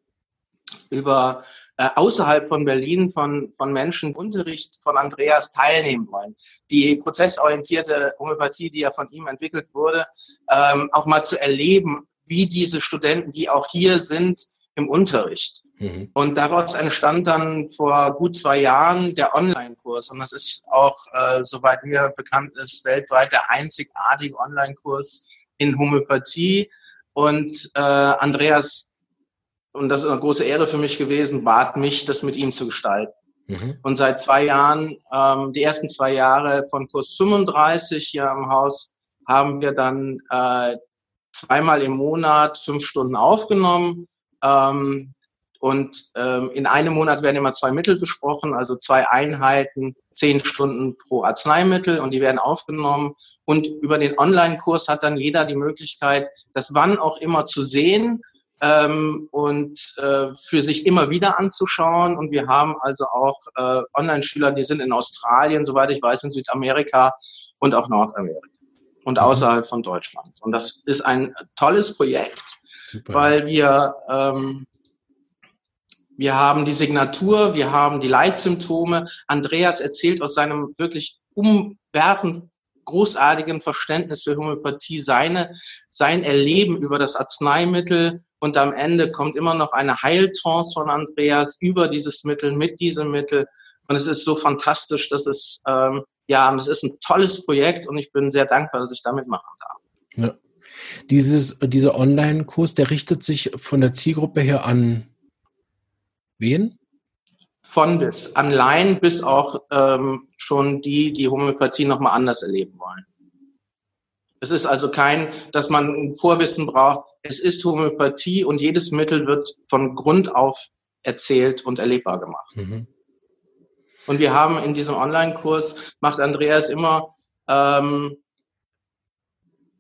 über äh, außerhalb von Berlin von, von Menschen Unterricht von Andreas teilnehmen wollen. Die prozessorientierte Homöopathie, die ja von ihm entwickelt wurde, ähm, auch mal zu erleben, wie diese Studenten, die auch hier sind, im Unterricht. Mhm. Und daraus entstand dann vor gut zwei Jahren der Online-Kurs. Und das ist auch, äh, soweit mir bekannt ist, weltweit der einzigartige Online-Kurs in Homöopathie. Und äh, Andreas, und das ist eine große Ehre für mich gewesen, bat mich, das mit ihm zu gestalten. Mhm. Und seit zwei Jahren, ähm, die ersten zwei Jahre von Kurs 35 hier am Haus, haben wir dann äh, zweimal im Monat fünf Stunden aufgenommen ähm, und ähm, in einem Monat werden immer zwei Mittel besprochen, also zwei Einheiten, zehn Stunden pro Arzneimittel und die werden aufgenommen. Und über den Online-Kurs hat dann jeder die Möglichkeit, das wann auch immer zu sehen ähm, und äh, für sich immer wieder anzuschauen. Und wir haben also auch äh, Online-Schüler, die sind in Australien, soweit ich weiß, in Südamerika und auch Nordamerika und mhm. außerhalb von Deutschland. Und das ist ein tolles Projekt Super. weil wir, ähm, wir haben die Signatur, wir haben die Leitsymptome. Andreas erzählt aus seinem wirklich umwerfend großartigen Verständnis für Homöopathie seine, sein Erleben über das Arzneimittel und am Ende kommt immer noch eine Heiltrance von Andreas über dieses Mittel, mit diesem Mittel. Und es ist so fantastisch, dass es, ähm, ja, es ist ein tolles Projekt und ich bin sehr dankbar, dass ich damit machen darf. Ja. Dieses, dieser Online-Kurs, der richtet sich von der Zielgruppe her an wen? Von bis. An Laien bis auch ähm, schon die, die Homöopathie nochmal anders erleben wollen. Es ist also kein, dass man ein Vorwissen braucht. Es ist Homöopathie und jedes Mittel wird von Grund auf erzählt und erlebbar gemacht. Mhm. Und wir haben in diesem Online-Kurs, macht Andreas immer ähm,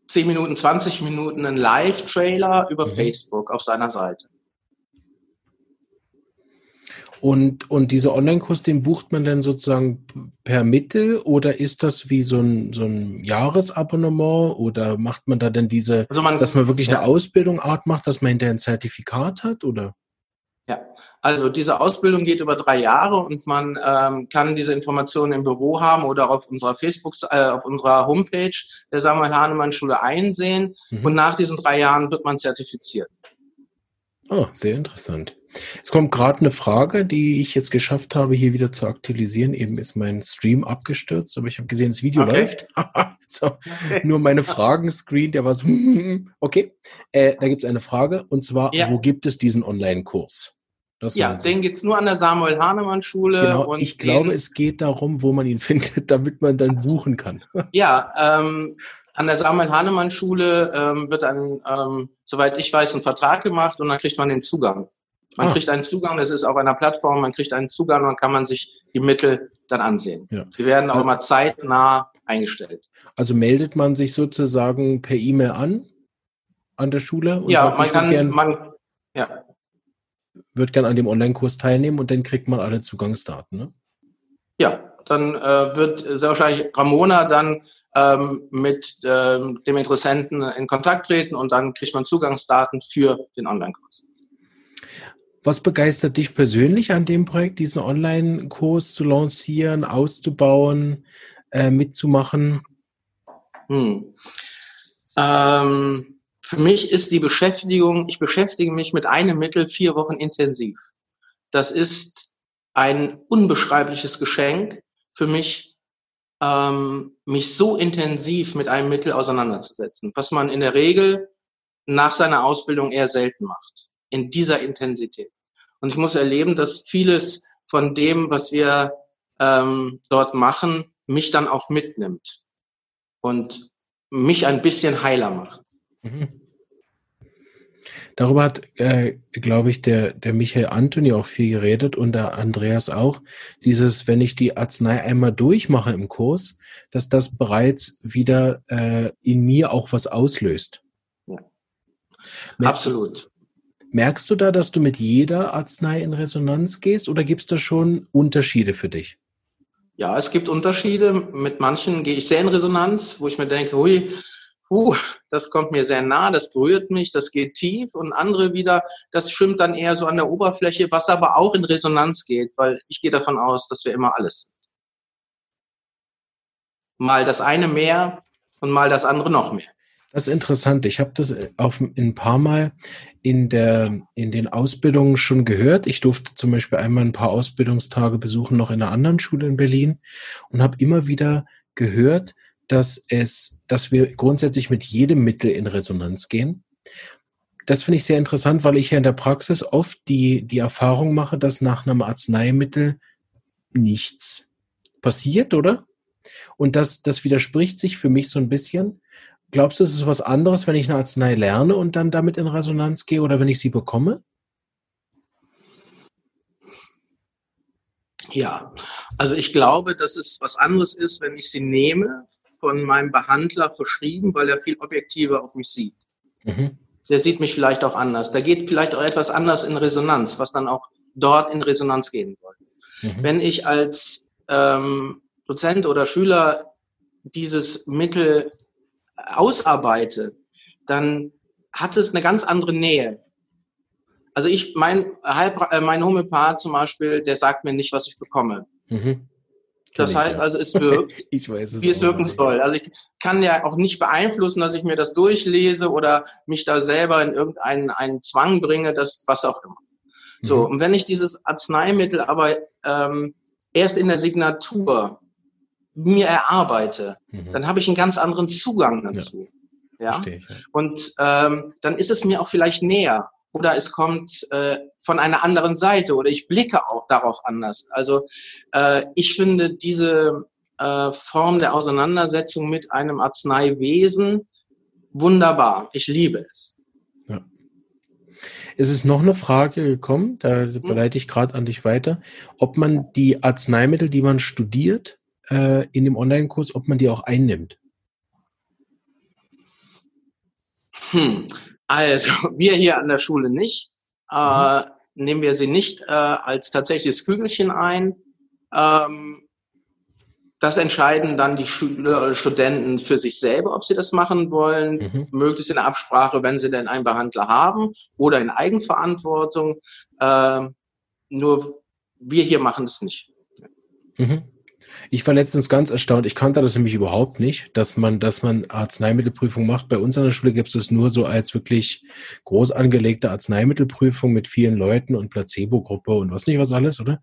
10 Minuten, 20 Minuten einen Live-Trailer über mhm. Facebook auf seiner Seite. Und, und diese Online-Kurs, den bucht man dann sozusagen per Mittel oder ist das wie so ein, so ein Jahresabonnement oder macht man da denn diese, also man, dass man wirklich ja. eine Ausbildung Art macht, dass man hinterher ein Zertifikat hat oder? Ja, also diese Ausbildung geht über drei Jahre und man ähm, kann diese Informationen im Büro haben oder auf unserer Facebook, äh, auf unserer Homepage der Samuel Hahnemann Schule einsehen. Mhm. Und nach diesen drei Jahren wird man zertifiziert. Oh, sehr interessant. Es kommt gerade eine Frage, die ich jetzt geschafft habe, hier wieder zu aktualisieren. Eben ist mein Stream abgestürzt, aber ich habe gesehen, das Video okay. läuft. so, okay. Nur meine Fragen-Screen, der war so, okay. Äh, da gibt es eine Frage und zwar, ja. wo gibt es diesen Online-Kurs? Ja, den gibt's nur an der Samuel Hahnemann Schule. Genau, ich glaube, es geht darum, wo man ihn findet, damit man dann buchen kann. Ja, ähm, an der Samuel Hahnemann Schule ähm, wird dann, ähm, soweit ich weiß, ein Vertrag gemacht und dann kriegt man den Zugang. Man ah. kriegt einen Zugang, das ist auf einer Plattform, man kriegt einen Zugang und kann man sich die Mittel dann ansehen. Ja. Die werden auch also, mal zeitnah eingestellt. Also meldet man sich sozusagen per E-Mail an, an der Schule? ja, man kann, man, Ja. Wird gern an dem Online-Kurs teilnehmen und dann kriegt man alle Zugangsdaten, ne? Ja, dann äh, wird sehr wahrscheinlich Ramona dann ähm, mit ähm, dem Interessenten in Kontakt treten und dann kriegt man Zugangsdaten für den Online-Kurs. Was begeistert dich persönlich an dem Projekt, diesen Online-Kurs zu lancieren, auszubauen, äh, mitzumachen? Hm. Ähm, für mich ist die Beschäftigung, ich beschäftige mich mit einem Mittel vier Wochen intensiv. Das ist ein unbeschreibliches Geschenk für mich, ähm, mich so intensiv mit einem Mittel auseinanderzusetzen, was man in der Regel nach seiner Ausbildung eher selten macht, in dieser Intensität. Und ich muss erleben, dass vieles von dem, was wir ähm, dort machen, mich dann auch mitnimmt und mich ein bisschen heiler macht. Mhm. Darüber hat, äh, glaube ich, der, der Michael Anthony auch viel geredet und der Andreas auch. Dieses, wenn ich die Arznei einmal durchmache im Kurs, dass das bereits wieder äh, in mir auch was auslöst. Ja. Absolut. Merkst du da, dass du mit jeder Arznei in Resonanz gehst oder gibt es da schon Unterschiede für dich? Ja, es gibt Unterschiede. Mit manchen gehe ich sehr in Resonanz, wo ich mir denke, hui, puh, das kommt mir sehr nah, das berührt mich, das geht tief und andere wieder, das schwimmt dann eher so an der Oberfläche, was aber auch in Resonanz geht, weil ich gehe davon aus, dass wir immer alles sind. Mal das eine mehr und mal das andere noch mehr. Das ist interessant. Ich habe das auf ein paar Mal in der in den Ausbildungen schon gehört. Ich durfte zum Beispiel einmal ein paar Ausbildungstage besuchen noch in einer anderen Schule in Berlin und habe immer wieder gehört, dass es, dass wir grundsätzlich mit jedem Mittel in Resonanz gehen. Das finde ich sehr interessant, weil ich ja in der Praxis oft die, die Erfahrung mache, dass nach einem Arzneimittel nichts passiert, oder? Und das, das widerspricht sich für mich so ein bisschen. Glaubst du, es ist was anderes, wenn ich eine Arznei lerne und dann damit in Resonanz gehe oder wenn ich sie bekomme? Ja, also ich glaube, dass es was anderes ist, wenn ich sie nehme, von meinem Behandler verschrieben, weil er viel objektiver auf mich sieht. Mhm. Der sieht mich vielleicht auch anders. Da geht vielleicht auch etwas anders in Resonanz, was dann auch dort in Resonanz gehen soll. Mhm. Wenn ich als ähm, Dozent oder Schüler dieses Mittel ausarbeite, dann hat es eine ganz andere Nähe. Also ich, mein, Halb, äh, mein Homöopath zum Beispiel, der sagt mir nicht, was ich bekomme. Mhm. Das heißt also, es wirkt, ich weiß es wie es wirken soll. Also ich kann ja auch nicht beeinflussen, dass ich mir das durchlese oder mich da selber in irgendeinen einen Zwang bringe, das was auch immer. So, mhm. und wenn ich dieses Arzneimittel aber ähm, erst in der Signatur mir erarbeite, mhm. dann habe ich einen ganz anderen Zugang dazu. Ja. ja? Und ähm, dann ist es mir auch vielleicht näher oder es kommt äh, von einer anderen Seite oder ich blicke auch darauf anders. Also äh, ich finde diese äh, Form der Auseinandersetzung mit einem Arzneiwesen wunderbar. Ich liebe es. Ja. Es ist noch eine Frage gekommen, da leite ich gerade an dich weiter, ob man die Arzneimittel, die man studiert äh, in dem Online-Kurs, ob man die auch einnimmt. Hm. Also, wir hier an der Schule nicht. Äh, mhm. nehmen wir sie nicht äh, als tatsächliches Kügelchen ein. Ähm, das entscheiden dann die Schüler, Studenten für sich selber, ob sie das machen wollen, mhm. möglichst in Absprache, wenn sie denn einen Behandler haben oder in Eigenverantwortung. Äh, nur wir hier machen es nicht. Mhm. Ich war letztens ganz erstaunt. Ich kannte das nämlich überhaupt nicht, dass man, dass man Arzneimittelprüfung macht. Bei uns an der Schule gibt es das nur so als wirklich groß angelegte Arzneimittelprüfung mit vielen Leuten und Placebo-Gruppe und was nicht was alles, oder?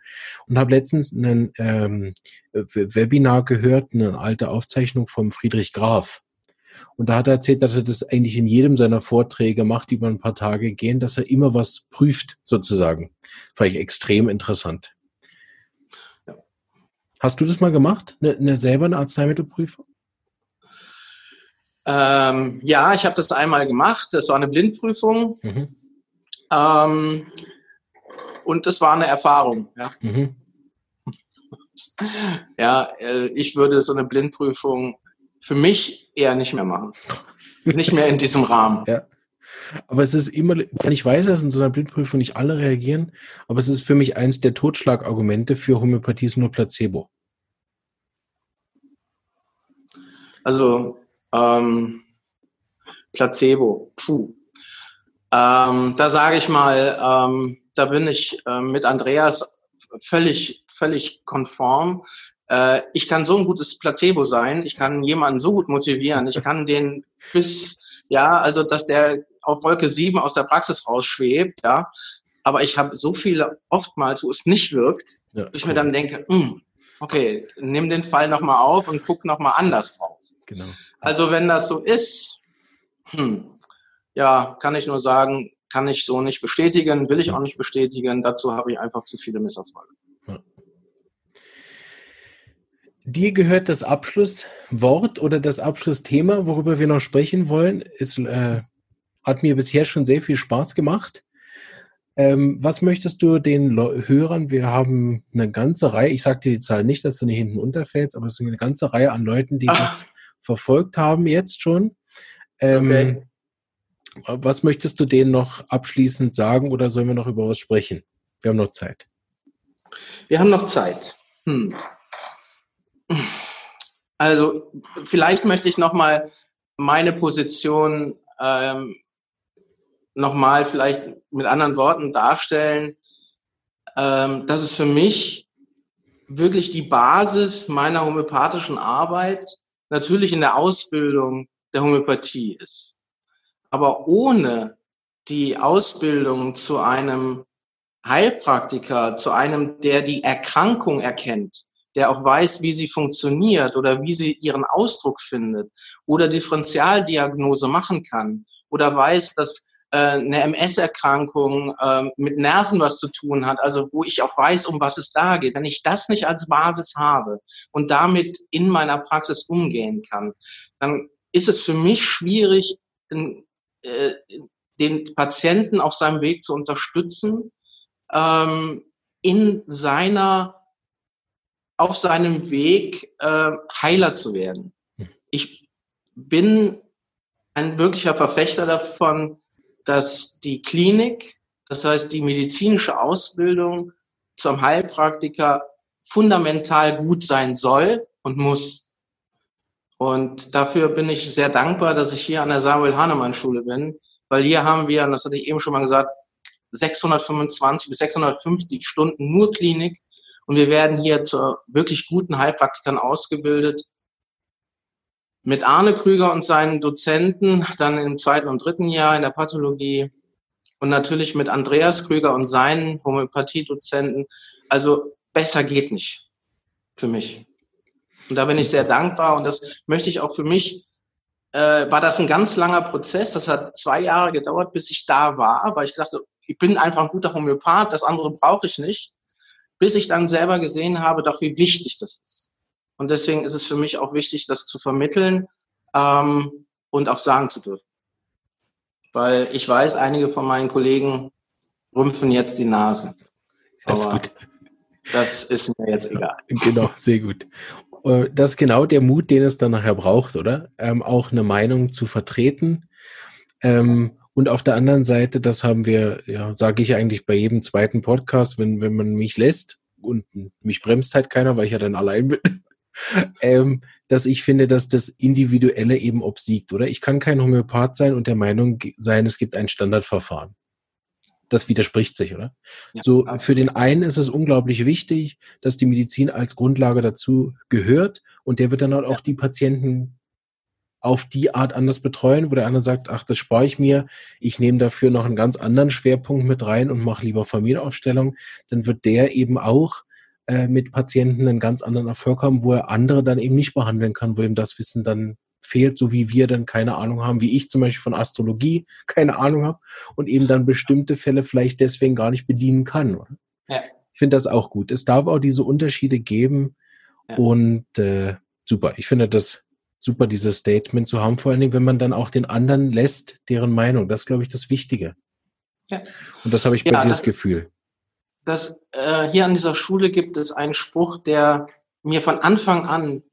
Und habe letztens ein ähm, Webinar gehört, eine alte Aufzeichnung vom Friedrich Graf. Und da hat er erzählt, dass er das eigentlich in jedem seiner Vorträge macht, die über ein paar Tage gehen, dass er immer was prüft, sozusagen. Ich extrem interessant. Hast du das mal gemacht? Eine, eine selber eine Arzneimittelprüfung? Ähm, ja, ich habe das einmal gemacht. Das war eine Blindprüfung. Mhm. Ähm, und das war eine Erfahrung. Ja, mhm. ja äh, ich würde so eine Blindprüfung für mich eher nicht mehr machen. nicht mehr in diesem Rahmen. Ja. Aber es ist immer, ich weiß, dass in so einer Blindprüfung nicht alle reagieren, aber es ist für mich eins der Totschlagargumente für Homöopathie ist nur Placebo. Also ähm, Placebo, puh. Ähm, da sage ich mal, ähm, da bin ich äh, mit Andreas völlig, völlig konform. Äh, ich kann so ein gutes Placebo sein, ich kann jemanden so gut motivieren, ich kann den bis, ja, also dass der auf Wolke 7 aus der Praxis rausschwebt, ja. Aber ich habe so viele oftmals, wo es nicht wirkt, ja, ich cool. mir dann denke, mh, hm, okay, nimm den Fall nochmal auf und guck nochmal anders drauf. Genau. Also wenn das so ist, hm, ja, kann ich nur sagen, kann ich so nicht bestätigen, will ich auch nicht bestätigen. Dazu habe ich einfach zu viele Misserfolge. Ja. Dir gehört das Abschlusswort oder das Abschlussthema, worüber wir noch sprechen wollen. Es äh, hat mir bisher schon sehr viel Spaß gemacht. Ähm, was möchtest du den Le Hörern? Wir haben eine ganze Reihe, ich sage dir die Zahl nicht, dass du nicht hinten unterfällst, aber es ist eine ganze Reihe an Leuten, die Ach. das verfolgt haben jetzt schon. Ähm, okay. Was möchtest du denen noch abschließend sagen oder sollen wir noch über was sprechen? Wir haben noch Zeit. Wir haben noch Zeit. Hm. Also vielleicht möchte ich noch mal meine Position ähm, noch mal vielleicht mit anderen Worten darstellen. Ähm, dass es für mich wirklich die Basis meiner homöopathischen Arbeit natürlich in der Ausbildung der Homöopathie ist. Aber ohne die Ausbildung zu einem Heilpraktiker, zu einem, der die Erkrankung erkennt, der auch weiß, wie sie funktioniert oder wie sie ihren Ausdruck findet oder Differentialdiagnose machen kann oder weiß, dass äh, eine MS-Erkrankung äh, mit Nerven was zu tun hat, also wo ich auch weiß, um was es da geht. Wenn ich das nicht als Basis habe und damit in meiner Praxis umgehen kann, dann ist es für mich schwierig, in, äh, den Patienten auf seinem Weg zu unterstützen, ähm, in seiner, auf seinem Weg äh, Heiler zu werden. Ich bin ein wirklicher Verfechter davon, dass die Klinik, das heißt die medizinische Ausbildung zum Heilpraktiker fundamental gut sein soll und muss. Und dafür bin ich sehr dankbar, dass ich hier an der Samuel Hahnemann Schule bin, weil hier haben wir, und das hatte ich eben schon mal gesagt, 625 bis 650 Stunden nur Klinik und wir werden hier zu wirklich guten Heilpraktikern ausgebildet mit Arne Krüger und seinen Dozenten dann im zweiten und dritten Jahr in der Pathologie und natürlich mit Andreas Krüger und seinen Homöopathie-Dozenten. Also besser geht nicht für mich. Und da bin ich sehr dankbar und das möchte ich auch für mich, äh, war das ein ganz langer Prozess. Das hat zwei Jahre gedauert, bis ich da war, weil ich dachte, ich bin einfach ein guter Homöopath, das andere brauche ich nicht. Bis ich dann selber gesehen habe, doch wie wichtig das ist. Und deswegen ist es für mich auch wichtig, das zu vermitteln ähm, und auch sagen zu dürfen. Weil ich weiß, einige von meinen Kollegen rümpfen jetzt die Nase. Das ist gut. Das ist mir jetzt egal. Genau, sehr gut. Äh, das ist genau der Mut, den es dann nachher braucht, oder? Ähm, auch eine Meinung zu vertreten. Ähm, und auf der anderen Seite, das haben wir, ja, sage ich eigentlich bei jedem zweiten Podcast, wenn, wenn man mich lässt und mich bremst halt keiner, weil ich ja dann allein bin, ähm, dass ich finde, dass das Individuelle eben obsiegt, oder? Ich kann kein Homöopath sein und der Meinung sein, es gibt ein Standardverfahren. Das widerspricht sich, oder? Ja, so, für den einen ist es unglaublich wichtig, dass die Medizin als Grundlage dazu gehört und der wird dann halt auch die Patienten auf die Art anders betreuen, wo der andere sagt, ach, das spare ich mir, ich nehme dafür noch einen ganz anderen Schwerpunkt mit rein und mache lieber Familienaufstellung, dann wird der eben auch äh, mit Patienten einen ganz anderen Erfolg haben, wo er andere dann eben nicht behandeln kann, wo ihm das Wissen dann fehlt, so wie wir dann keine Ahnung haben, wie ich zum Beispiel von Astrologie keine Ahnung habe und eben dann bestimmte Fälle vielleicht deswegen gar nicht bedienen kann. Oder? Ja. Ich finde das auch gut. Es darf auch diese Unterschiede geben ja. und äh, super. Ich finde das super, dieses Statement zu haben, vor allen Dingen, wenn man dann auch den anderen lässt, deren Meinung. Das ist, glaube ich, das Wichtige. Ja. Und das habe ich bei ja, dir das, das Gefühl dass äh, hier an dieser Schule gibt es einen Spruch, der mir von Anfang an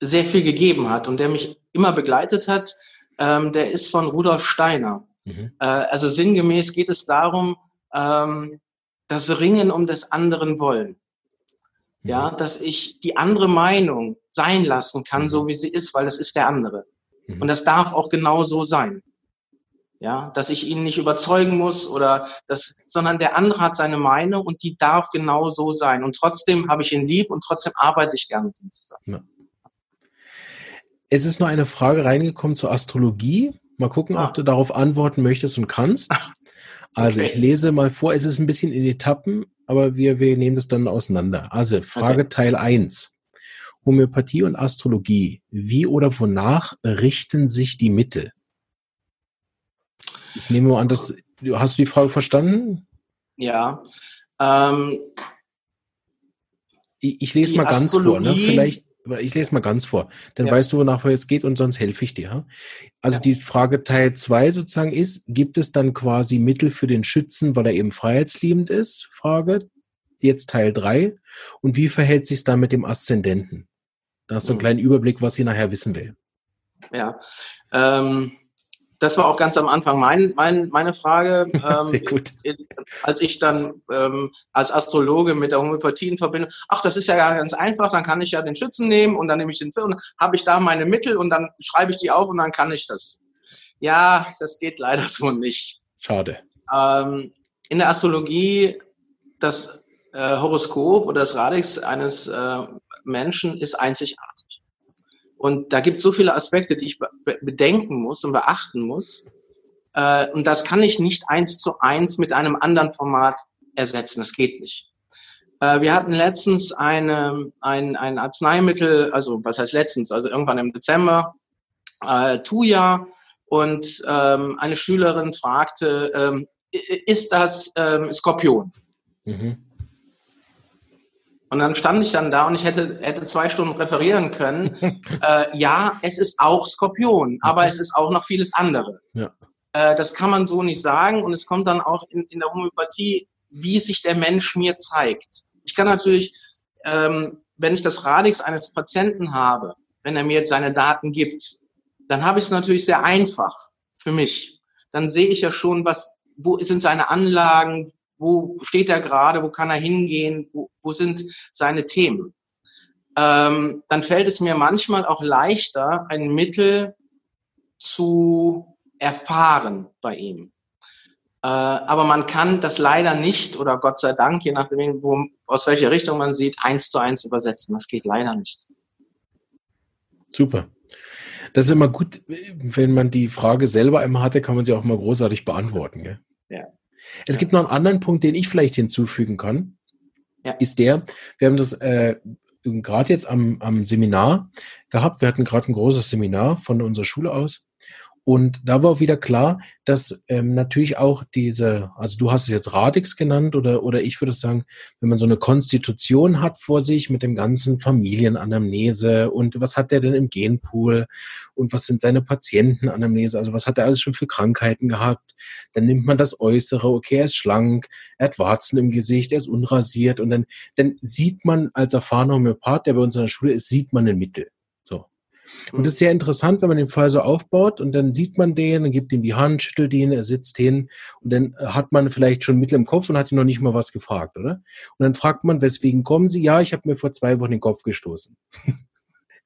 sehr viel gegeben hat und der mich immer begleitet hat. ähm, der ist von Rudolf Steiner. Mhm. Äh, also sinngemäß geht es darum, ähm, das Ringen um des anderen Wollen. Ja, mhm. dass ich die andere Meinung sein lassen kann, so mhm. wie sie ist, weil das ist der andere. Mhm. Und das darf auch genau so sein. Ja, dass ich ihn nicht überzeugen muss oder das, sondern der andere hat seine Meinung und die darf genau so sein. Und trotzdem habe ich ihn lieb und trotzdem arbeite ich gerne mit ihm zusammen. Ja. Es ist nur eine Frage reingekommen zur Astrologie. Mal gucken, ah. ob du darauf antworten möchtest und kannst. Also okay. ich lese mal vor, es ist ein bisschen in Etappen, aber wir, wir nehmen das dann auseinander. Also Frage okay. Teil 1. Homöopathie und Astrologie. Wie oder wonach richten sich die Mittel? Ich nehme mal an, dass, hast du die Frage verstanden? Ja. Ähm, ich, ich lese mal ganz vor, ne? Vielleicht, ich lese mal ganz vor, dann ja. weißt du, wonach es geht und sonst helfe ich dir. Also ja. die Frage Teil 2 sozusagen ist, gibt es dann quasi Mittel für den Schützen, weil er eben freiheitsliebend ist? Frage. Jetzt Teil 3. Und wie verhält sich es dann mit dem Aszendenten? Da hast du einen mhm. kleinen Überblick, was sie nachher wissen will. Ja. Ähm, das war auch ganz am Anfang mein, mein, meine Frage. Ähm, Sehr gut. Als ich dann ähm, als Astrologe mit der Homöopathie in Verbindung, ach, das ist ja ganz einfach, dann kann ich ja den Schützen nehmen und dann nehme ich den Film, habe ich da meine Mittel und dann schreibe ich die auf und dann kann ich das. Ja, das geht leider so nicht. Schade. Ähm, in der Astrologie, das äh, Horoskop oder das Radix eines äh, Menschen ist einzigartig. Und da gibt es so viele Aspekte, die ich bedenken muss und beachten muss. Äh, und das kann ich nicht eins zu eins mit einem anderen Format ersetzen. Das geht nicht. Äh, wir hatten letztens eine, ein, ein Arzneimittel, also was heißt letztens, also irgendwann im Dezember, äh, Tuya. Und ähm, eine Schülerin fragte, ähm, ist das ähm, Skorpion? Mhm. Und dann stand ich dann da und ich hätte, hätte zwei Stunden referieren können. äh, ja, es ist auch Skorpion, aber es ist auch noch vieles andere. Ja. Äh, das kann man so nicht sagen und es kommt dann auch in, in der Homöopathie, wie sich der Mensch mir zeigt. Ich kann natürlich, ähm, wenn ich das Radix eines Patienten habe, wenn er mir jetzt seine Daten gibt, dann habe ich es natürlich sehr einfach für mich. Dann sehe ich ja schon, was, wo sind seine Anlagen, wo steht er gerade, wo kann er hingehen, wo, wo sind seine Themen. Ähm, dann fällt es mir manchmal auch leichter, ein Mittel zu erfahren bei ihm. Äh, aber man kann das leider nicht oder Gott sei Dank, je nachdem, wo, aus welcher Richtung man sieht, eins zu eins übersetzen. Das geht leider nicht. Super. Das ist immer gut, wenn man die Frage selber einmal hatte, kann man sie auch mal großartig beantworten. Gell? Ja. Es gibt noch einen anderen Punkt, den ich vielleicht hinzufügen kann. Ja. Ist der, wir haben das äh, gerade jetzt am, am Seminar gehabt. Wir hatten gerade ein großes Seminar von unserer Schule aus. Und da war wieder klar, dass ähm, natürlich auch diese, also du hast es jetzt Radix genannt oder, oder ich würde sagen, wenn man so eine Konstitution hat vor sich mit dem ganzen Familienanamnese und was hat der denn im Genpool und was sind seine Patientenanamnese, also was hat er alles schon für Krankheiten gehabt, dann nimmt man das Äußere, okay, er ist schlank, er hat Warzen im Gesicht, er ist unrasiert und dann, dann sieht man als erfahrener Homöopath, der bei uns in der Schule ist, sieht man ein Mittel. Und das ist sehr interessant, wenn man den Fall so aufbaut und dann sieht man den, dann gibt ihm die Hand, schüttelt ihn, er sitzt hin und dann hat man vielleicht schon Mittel im Kopf und hat ihn noch nicht mal was gefragt, oder? Und dann fragt man, weswegen kommen Sie? Ja, ich habe mir vor zwei Wochen den Kopf gestoßen.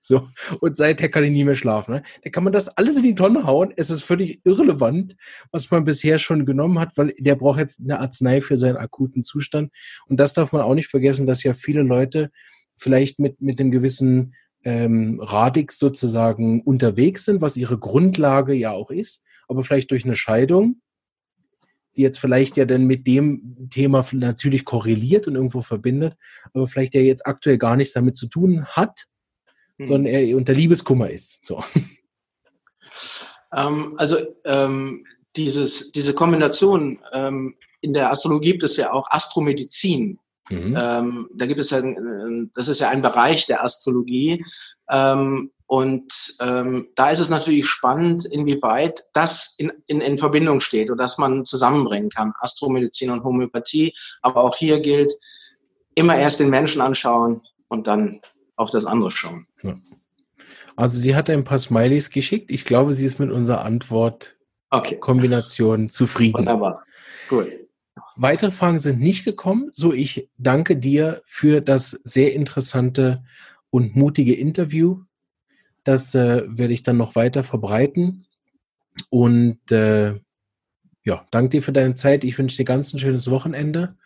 so, und seither kann ich nie mehr schlafen. Ne? Da kann man das alles in die Tonne hauen. Es ist völlig irrelevant, was man bisher schon genommen hat, weil der braucht jetzt eine Arznei für seinen akuten Zustand. Und das darf man auch nicht vergessen, dass ja viele Leute vielleicht mit, mit dem gewissen ähm, Radix sozusagen unterwegs sind, was ihre Grundlage ja auch ist, aber vielleicht durch eine Scheidung, die jetzt vielleicht ja dann mit dem Thema natürlich korreliert und irgendwo verbindet, aber vielleicht ja jetzt aktuell gar nichts damit zu tun hat, hm. sondern er unter Liebeskummer ist. So. Ähm, also ähm, dieses, diese Kombination ähm, in der Astrologie gibt es ja auch Astromedizin. Mhm. Ähm, da gibt es ja, das ist ja ein Bereich der Astrologie. Ähm, und ähm, da ist es natürlich spannend, inwieweit das in, in, in Verbindung steht und dass man zusammenbringen kann, Astromedizin und Homöopathie. Aber auch hier gilt, immer erst den Menschen anschauen und dann auf das andere schauen. Ja. Also sie hat ein paar Smileys geschickt. Ich glaube, sie ist mit unserer Antwort okay. Kombination zufrieden. Wunderbar. Gut. Weitere Fragen sind nicht gekommen. So, ich danke dir für das sehr interessante und mutige Interview. Das äh, werde ich dann noch weiter verbreiten. Und äh, ja, danke dir für deine Zeit. Ich wünsche dir ganz ein schönes Wochenende.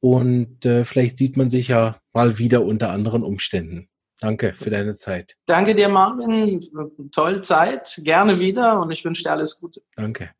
Und äh, vielleicht sieht man sich ja mal wieder unter anderen Umständen. Danke für deine Zeit. Danke dir, Marvin. Tolle Zeit. Gerne wieder und ich wünsche dir alles Gute. Danke.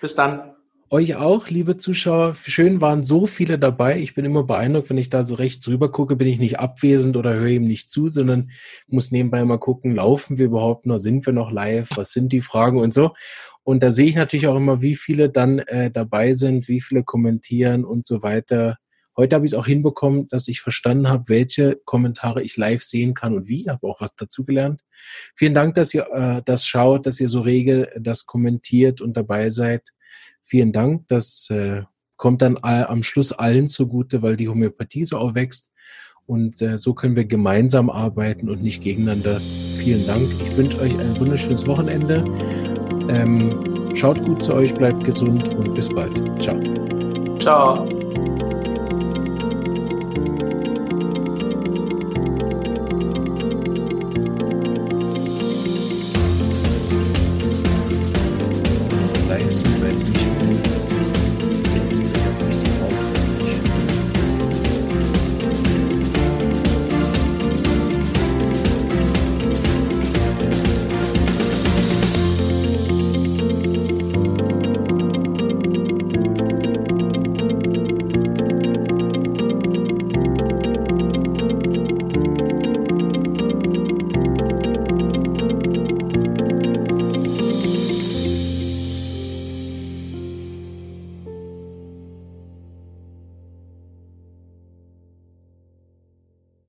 Bis dann. Euch auch, liebe Zuschauer. Schön waren so viele dabei. Ich bin immer beeindruckt, wenn ich da so rechts rüber gucke, bin ich nicht abwesend oder höre ihm nicht zu, sondern muss nebenbei mal gucken, laufen wir überhaupt noch, sind wir noch live, was sind die Fragen und so. Und da sehe ich natürlich auch immer, wie viele dann äh, dabei sind, wie viele kommentieren und so weiter. Heute habe ich es auch hinbekommen, dass ich verstanden habe, welche Kommentare ich live sehen kann und wie. Ich habe auch was dazugelernt. Vielen Dank, dass ihr äh, das schaut, dass ihr so rege das kommentiert und dabei seid. Vielen Dank. Das äh, kommt dann am Schluss allen zugute, weil die Homöopathie so aufwächst. Und äh, so können wir gemeinsam arbeiten und nicht gegeneinander. Vielen Dank. Ich wünsche euch ein wunderschönes Wochenende. Ähm, schaut gut zu euch, bleibt gesund und bis bald. Ciao. Ciao.